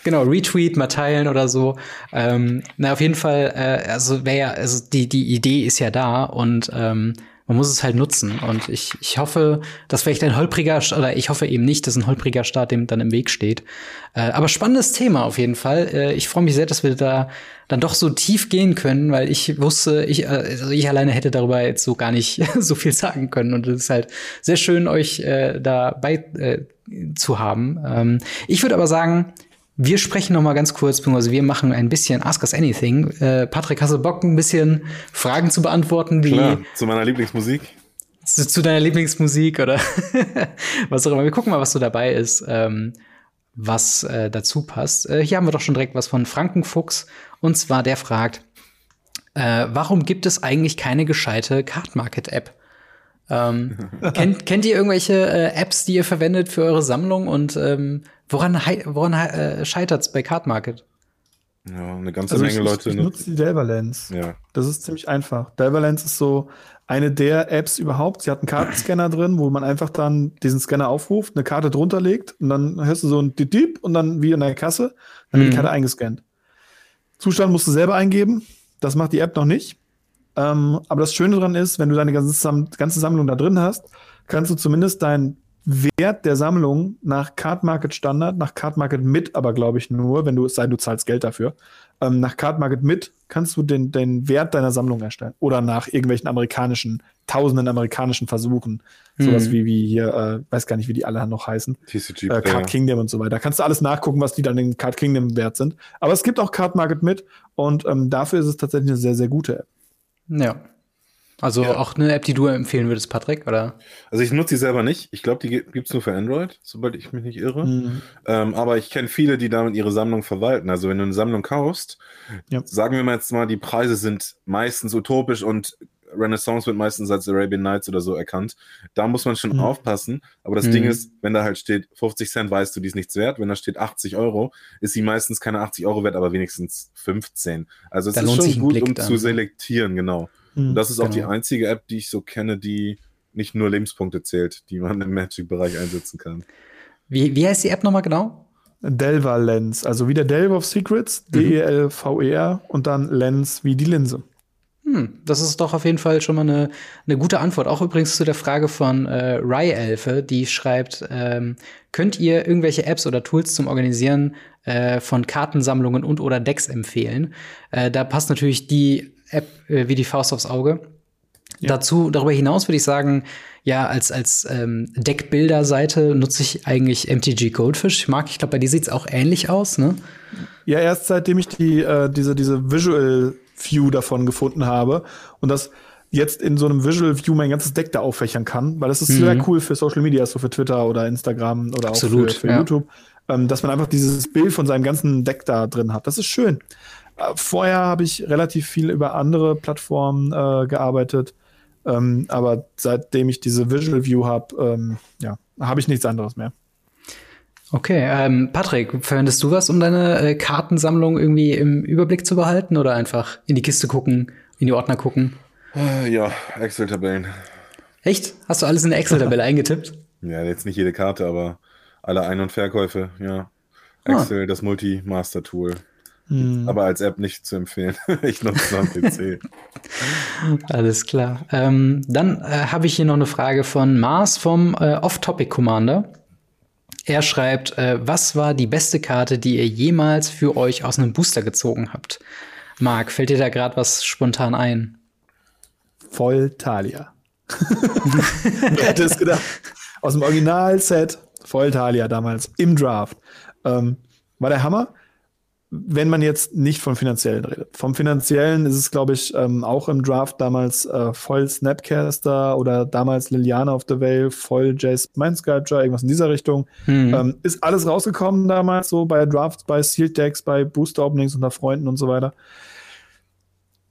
Speaker 1: Genau, Retweet, mal teilen oder so. Ähm, na, auf jeden Fall, äh, also wäre ja, also die, die Idee ist ja da und ähm, man muss es halt nutzen. Und ich, ich hoffe, dass vielleicht ein holpriger, oder ich hoffe eben nicht, dass ein holpriger Start dem dann im Weg steht. Äh, aber spannendes Thema auf jeden Fall. Äh, ich freue mich sehr, dass wir da dann doch so tief gehen können, weil ich wusste, ich, äh, also ich alleine hätte darüber jetzt so gar nicht so viel sagen können. Und es ist halt sehr schön, euch äh, dabei äh, zu haben. Ähm, ich würde aber sagen, wir sprechen noch mal ganz kurz, beziehungsweise wir machen ein bisschen Ask Us Anything. Äh, Patrick, hast du Bock, ein bisschen Fragen zu beantworten?
Speaker 3: Die Klar, zu meiner Lieblingsmusik.
Speaker 1: Zu, zu deiner Lieblingsmusik oder was auch immer. Wir gucken mal, was so dabei ist, ähm, was äh, dazu passt. Äh, hier haben wir doch schon direkt was von Frankenfuchs. Und zwar, der fragt, äh, warum gibt es eigentlich keine gescheite Card Market App? Ähm, kennt, kennt ihr irgendwelche äh, Apps, die ihr verwendet für eure Sammlung und ähm, woran, woran äh, scheitert es bei Card Market?
Speaker 3: Ja, eine ganze also Menge ich, Leute.
Speaker 2: Ich, ich nutze die Delverlens. Ja. Das ist ziemlich einfach. Delverlens ist so eine der Apps überhaupt. Sie hat einen Kartenscanner drin, wo man einfach dann diesen Scanner aufruft, eine Karte drunter legt und dann hörst du so ein Dip und dann wie in der Kasse, dann wird mhm. die Karte eingescannt. Zustand musst du selber eingeben. Das macht die App noch nicht. Ähm, aber das Schöne daran ist, wenn du deine ganze, ganze Sammlung da drin hast, kannst du zumindest deinen Wert der Sammlung nach Card Market Standard, nach Card Market mit, aber glaube ich nur, wenn du es sei, du zahlst Geld dafür. Ähm, nach Card Market mit kannst du den, den Wert deiner Sammlung erstellen. Oder nach irgendwelchen amerikanischen, tausenden amerikanischen Versuchen. Mhm. Sowas wie, wie hier, äh, weiß gar nicht, wie die alle noch heißen. TCG, äh, Card Kingdom und so weiter. Da kannst du alles nachgucken, was die dann in Card Kingdom wert sind. Aber es gibt auch Card Market mit und ähm, dafür ist es tatsächlich eine sehr, sehr gute App.
Speaker 1: Ja. Also ja. auch eine App, die du empfehlen würdest, Patrick, oder?
Speaker 3: Also ich nutze sie selber nicht. Ich glaube, die gibt es nur für Android, sobald ich mich nicht irre. Mhm. Ähm, aber ich kenne viele, die damit ihre Sammlung verwalten. Also wenn du eine Sammlung kaufst, ja. sagen wir mal jetzt mal, die Preise sind meistens utopisch und Renaissance wird meistens als Arabian Nights oder so erkannt. Da muss man schon mhm. aufpassen. Aber das mhm. Ding ist, wenn da halt steht 50 Cent, weißt du, die ist nichts wert. Wenn da steht 80 Euro, ist sie meistens keine 80 Euro wert, aber wenigstens 15. Also es da ist schon gut, um dann. zu selektieren, genau. Mhm, das ist genau. auch die genau. einzige App, die ich so kenne, die nicht nur Lebenspunkte zählt, die man im Magic-Bereich einsetzen kann.
Speaker 1: Wie, wie heißt die App nochmal genau?
Speaker 2: Delver Lens, also wie der Delver of Secrets, mhm. D-E-L-V-E-R und dann Lens wie die Linse.
Speaker 1: Hm, das ist doch auf jeden Fall schon mal eine, eine gute Antwort. Auch übrigens zu der Frage von äh, Rai Elfe, die schreibt, ähm, könnt ihr irgendwelche Apps oder Tools zum Organisieren äh, von Kartensammlungen und oder Decks empfehlen? Äh, da passt natürlich die App äh, wie die Faust aufs Auge. Ja. Dazu, darüber hinaus würde ich sagen, ja, als, als ähm, Deckbilder-Seite nutze ich eigentlich MTG Goldfish. Ich mag, ich glaube, bei dir sieht es auch ähnlich aus, ne?
Speaker 2: Ja, erst seitdem ich die, äh, diese, diese Visual View davon gefunden habe und das jetzt in so einem Visual View mein ganzes Deck da auffächern kann, weil das ist mhm. sehr cool für Social Media, so für Twitter oder Instagram oder
Speaker 1: Absolut,
Speaker 2: auch für, für
Speaker 1: ja.
Speaker 2: YouTube, ähm, dass man einfach dieses Bild von seinem ganzen Deck da drin hat. Das ist schön. Vorher habe ich relativ viel über andere Plattformen äh, gearbeitet ähm, aber seitdem ich diese Visual View habe, ähm, ja, habe ich nichts anderes mehr.
Speaker 1: Okay, ähm, Patrick, verwendest du was, um deine äh, Kartensammlung irgendwie im Überblick zu behalten oder einfach in die Kiste gucken, in die Ordner gucken?
Speaker 3: Äh, ja, Excel-Tabellen.
Speaker 1: Echt? Hast du alles in der Excel-Tabelle eingetippt?
Speaker 3: Ja, jetzt nicht jede Karte, aber alle Ein- und Verkäufe, ja. Ah. Excel, ah. das Multi-Master-Tool. Hm. Aber als App nicht zu empfehlen. ich nutze es am PC.
Speaker 1: Alles klar. Ähm, dann äh, habe ich hier noch eine Frage von Mars vom äh, Off-Topic Commander. Er schreibt, äh, was war die beste Karte, die ihr jemals für euch aus einem Booster gezogen habt? Marc, fällt dir da gerade was spontan ein?
Speaker 2: Voll Talia. Wer hätte es gedacht? Aus dem Original-Set Voll Talia damals im Draft. Ähm, war der Hammer wenn man jetzt nicht vom Finanziellen redet. Vom Finanziellen ist es, glaube ich, ähm, auch im Draft damals äh, voll Snapcaster oder damals Liliana of the Vale, voll Jace Mind Sculpture, irgendwas in dieser Richtung. Mhm. Ähm, ist alles rausgekommen damals, so bei Drafts, bei Sealed Decks, bei Booster Openings unter Freunden und so weiter.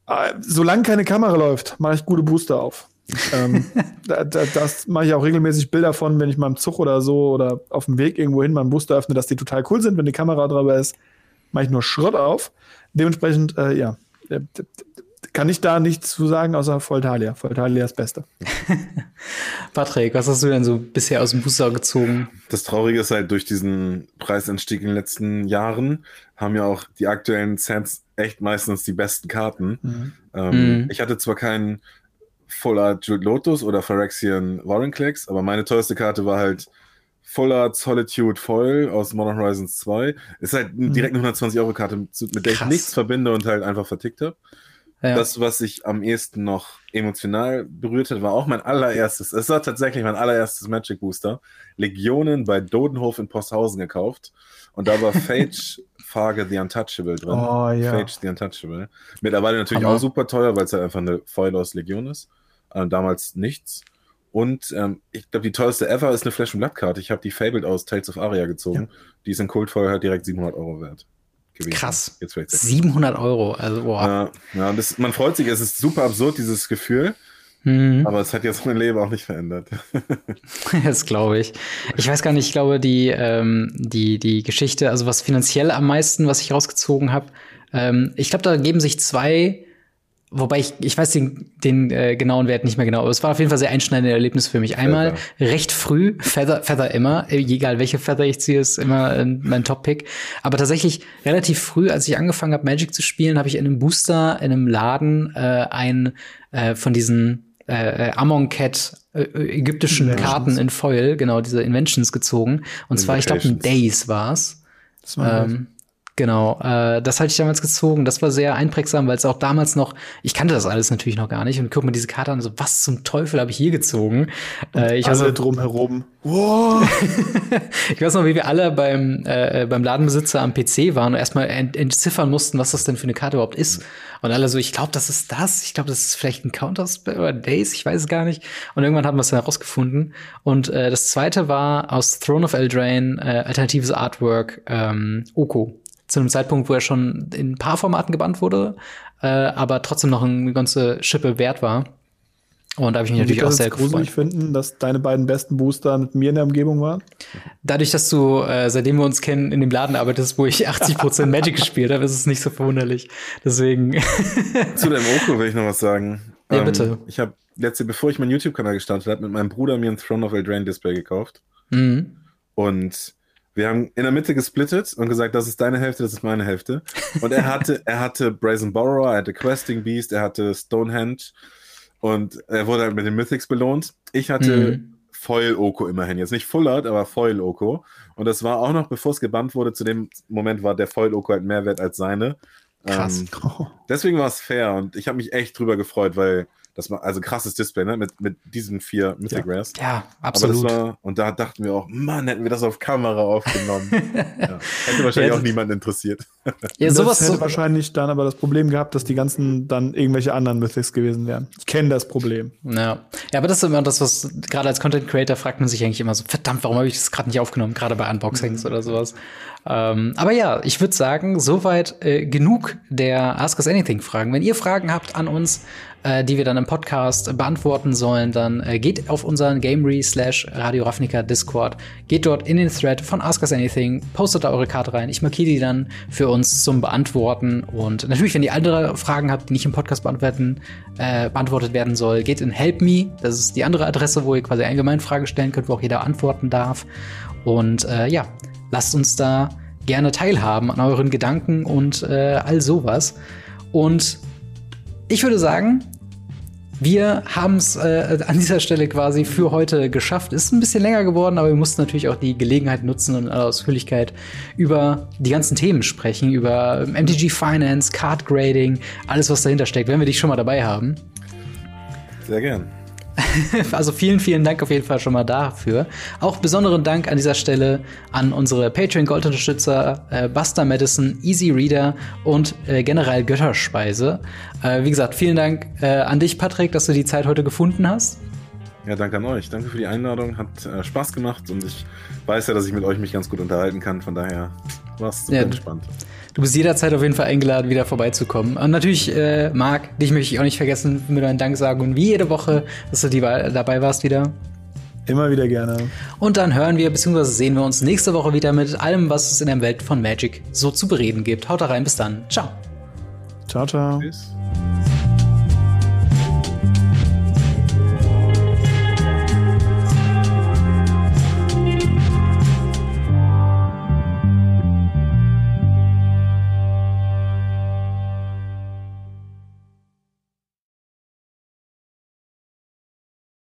Speaker 2: Äh, solange keine Kamera läuft, mache ich gute Booster auf. ähm, da, da, das mache ich auch regelmäßig Bilder von, wenn ich mal im Zug oder so oder auf dem Weg irgendwo hin mal einen Booster öffne, dass die total cool sind, wenn die Kamera drüber ist mache ich nur Schrott auf. Dementsprechend, äh, ja, äh, kann ich da nichts zu sagen, außer Voltalia. Voltalia ist das Beste.
Speaker 1: Patrick, was hast du denn so bisher aus dem Booster gezogen?
Speaker 3: Das Traurige ist halt, durch diesen Preisanstieg in den letzten Jahren haben ja auch die aktuellen Sets echt meistens die besten Karten. Mhm. Ähm, mhm. Ich hatte zwar keinen Full Art Jude Lotus oder Phyrexian Warren Clicks, aber meine teuerste Karte war halt Full Art Solitude Foil aus Modern Horizons 2. Ist halt mhm. direkt eine 120-Euro-Karte, mit der Krass. ich nichts verbinde und halt einfach vertickt habe. Ja. Das, was sich am ehesten noch emotional berührt hat, war auch mein allererstes, es war tatsächlich mein allererstes Magic Booster. Legionen bei Dodenhof in Posthausen gekauft. Und da war Phage Farge The Untouchable drin.
Speaker 2: Oh, ja.
Speaker 3: Phage The Untouchable. Mittlerweile natürlich Aber auch super teuer, weil es halt einfach eine Foil aus Legion ist. Äh, damals nichts. Und ähm, ich glaube, die teuerste ever ist eine Flash- und Blattkarte. Ich habe die Fabled aus Tales of Aria gezogen. Ja. Die ist in Cold Fire halt direkt 700 Euro wert.
Speaker 1: Gewesen. Krass. Jetzt 700 Euro. Also, boah.
Speaker 3: Ja, ja das, man freut sich. Es ist super absurd, dieses Gefühl. Mhm. Aber es hat jetzt mein Leben auch nicht verändert.
Speaker 1: das glaube ich. Ich weiß gar nicht, ich glaube, die, ähm, die, die Geschichte, also was finanziell am meisten, was ich rausgezogen habe, ähm, ich glaube, da geben sich zwei Wobei ich, ich weiß den, den äh, genauen Wert nicht mehr genau, aber es war auf jeden Fall sehr einschneidende Erlebnis für mich. Einmal Feather. recht früh, Feather, Feather immer, egal welche Feather ich ziehe, ist immer äh, mein Top-Pick. Aber tatsächlich relativ früh, als ich angefangen habe, Magic zu spielen, habe ich in einem Booster, in einem Laden, äh, ein äh, von diesen äh, Amon Cat äh, ägyptischen Inventions. Karten in Foil, genau, diese Inventions gezogen. Und zwar, ich glaube, ein Days war's. Das war ähm, Genau, äh, das hatte ich damals gezogen. Das war sehr einprägsam, weil es auch damals noch, ich kannte das alles natürlich noch gar nicht und guck mir diese Karte an, so was zum Teufel habe ich hier gezogen?
Speaker 2: Äh, ich alle drumherum.
Speaker 1: Wow. ich weiß noch, wie wir alle beim äh, beim Ladenbesitzer am PC waren und erstmal ent entziffern mussten, was das denn für eine Karte überhaupt ist. Und alle so, ich glaube, das ist das. Ich glaube, das ist vielleicht ein Counterspell oder Days, ich weiß es gar nicht. Und irgendwann haben wir es dann herausgefunden. Und äh, das zweite war aus Throne of Eldraine, äh, alternatives Artwork, ähm, Oko zu einem Zeitpunkt, wo er schon in ein paar Formaten gebannt wurde, äh, aber trotzdem noch eine ganze Schippe wert war. Und da habe ich mich natürlich auch sehr
Speaker 2: gruselig gefreut. finden, dass deine beiden besten Booster mit mir in der Umgebung waren?
Speaker 1: Dadurch, dass du, äh, seitdem wir uns kennen, in dem Laden arbeitest, wo ich 80% Magic gespielt habe, ist es nicht so verwunderlich. Deswegen.
Speaker 3: Zu deinem Oko will ich noch was sagen.
Speaker 1: Ja, ähm, bitte.
Speaker 3: Ich habe letzte, bevor ich meinen YouTube-Kanal gestartet habe, mit meinem Bruder mir ein Throne of Eldraine Display gekauft. Mhm. Und Wir haben in der Mitte gesplittet und gesagt, das ist deine Hälfte, das ist meine Hälfte. Und er hatte, er hatte Brazen Borrower, er hatte Questing Beast, er hatte Stonehenge und er wurde halt mit den Mythics belohnt. Ich hatte mhm. Foil Oko immerhin. Jetzt nicht Full Art, aber Foil Oko. Und das war auch noch, bevor es gebannt wurde, zu dem Moment war der Foil Oko halt mehr wert als seine. Krass. Ähm, deswegen war es fair und ich habe mich echt drüber gefreut, weil das war also krasses Display, ne? Mit, mit diesen vier Mythic
Speaker 1: ja. Rares. Ja, absolut.
Speaker 3: War, und da dachten wir auch, Mann, hätten wir das auf Kamera aufgenommen. ja. Hätte wahrscheinlich auch niemand interessiert.
Speaker 2: ja, sowas hätte so wahrscheinlich dann aber das Problem gehabt, dass die ganzen dann irgendwelche anderen Mythics gewesen wären. Ich kenne das Problem.
Speaker 1: Ja. ja, aber das ist immer das, was gerade als Content Creator fragt man sich eigentlich immer so, verdammt, warum habe ich das gerade nicht aufgenommen, gerade bei Unboxings mhm. oder sowas. Ähm, aber ja, ich würde sagen, soweit äh, genug der Ask Us Anything Fragen. Wenn ihr Fragen habt an uns, äh, die wir dann im Podcast beantworten sollen, dann äh, geht auf unseren Gamery slash Radio Ravnica Discord, geht dort in den Thread von Ask Us Anything, postet da eure Karte rein. Ich markiere die dann für uns zum Beantworten. Und natürlich, wenn ihr andere Fragen habt, die nicht im Podcast beantworten, äh, beantwortet werden soll, geht in Help Me. Das ist die andere Adresse, wo ihr quasi allgemein Fragen stellen könnt, wo auch jeder antworten darf. Und äh, ja, lasst uns da gerne teilhaben an euren Gedanken und äh, all sowas. Und ich würde sagen, wir haben es äh, an dieser Stelle quasi für heute geschafft. Ist ein bisschen länger geworden, aber wir mussten natürlich auch die Gelegenheit nutzen und in aller Ausführlichkeit über die ganzen Themen sprechen, über MTG Finance, Card Grading, alles, was dahinter steckt, wenn wir dich schon mal dabei haben.
Speaker 3: Sehr gern.
Speaker 1: also vielen, vielen Dank auf jeden Fall schon mal dafür. Auch besonderen Dank an dieser Stelle an unsere Patreon Gold Unterstützer äh, Buster Madison, Easy Reader und äh, General Götterspeise. Äh, wie gesagt, vielen Dank äh, an dich, Patrick, dass du die Zeit heute gefunden hast.
Speaker 3: Ja, danke an euch. Danke für die Einladung. Hat äh, Spaß gemacht und ich weiß ja, dass ich mit euch mich ganz gut unterhalten kann. Von daher war es super ja, entspannt.
Speaker 1: Du bist jederzeit auf jeden Fall eingeladen, wieder vorbeizukommen. Und natürlich, äh, Marc, dich möchte ich auch nicht vergessen, mit meinen Dank sagen und wie jede Woche, dass du die, dabei warst wieder.
Speaker 2: Immer wieder gerne.
Speaker 1: Und dann hören wir bzw. sehen wir uns nächste Woche wieder mit allem, was es in der Welt von Magic so zu bereden gibt. Haut rein, bis dann. Ciao.
Speaker 2: Ciao, ciao. Tschüss.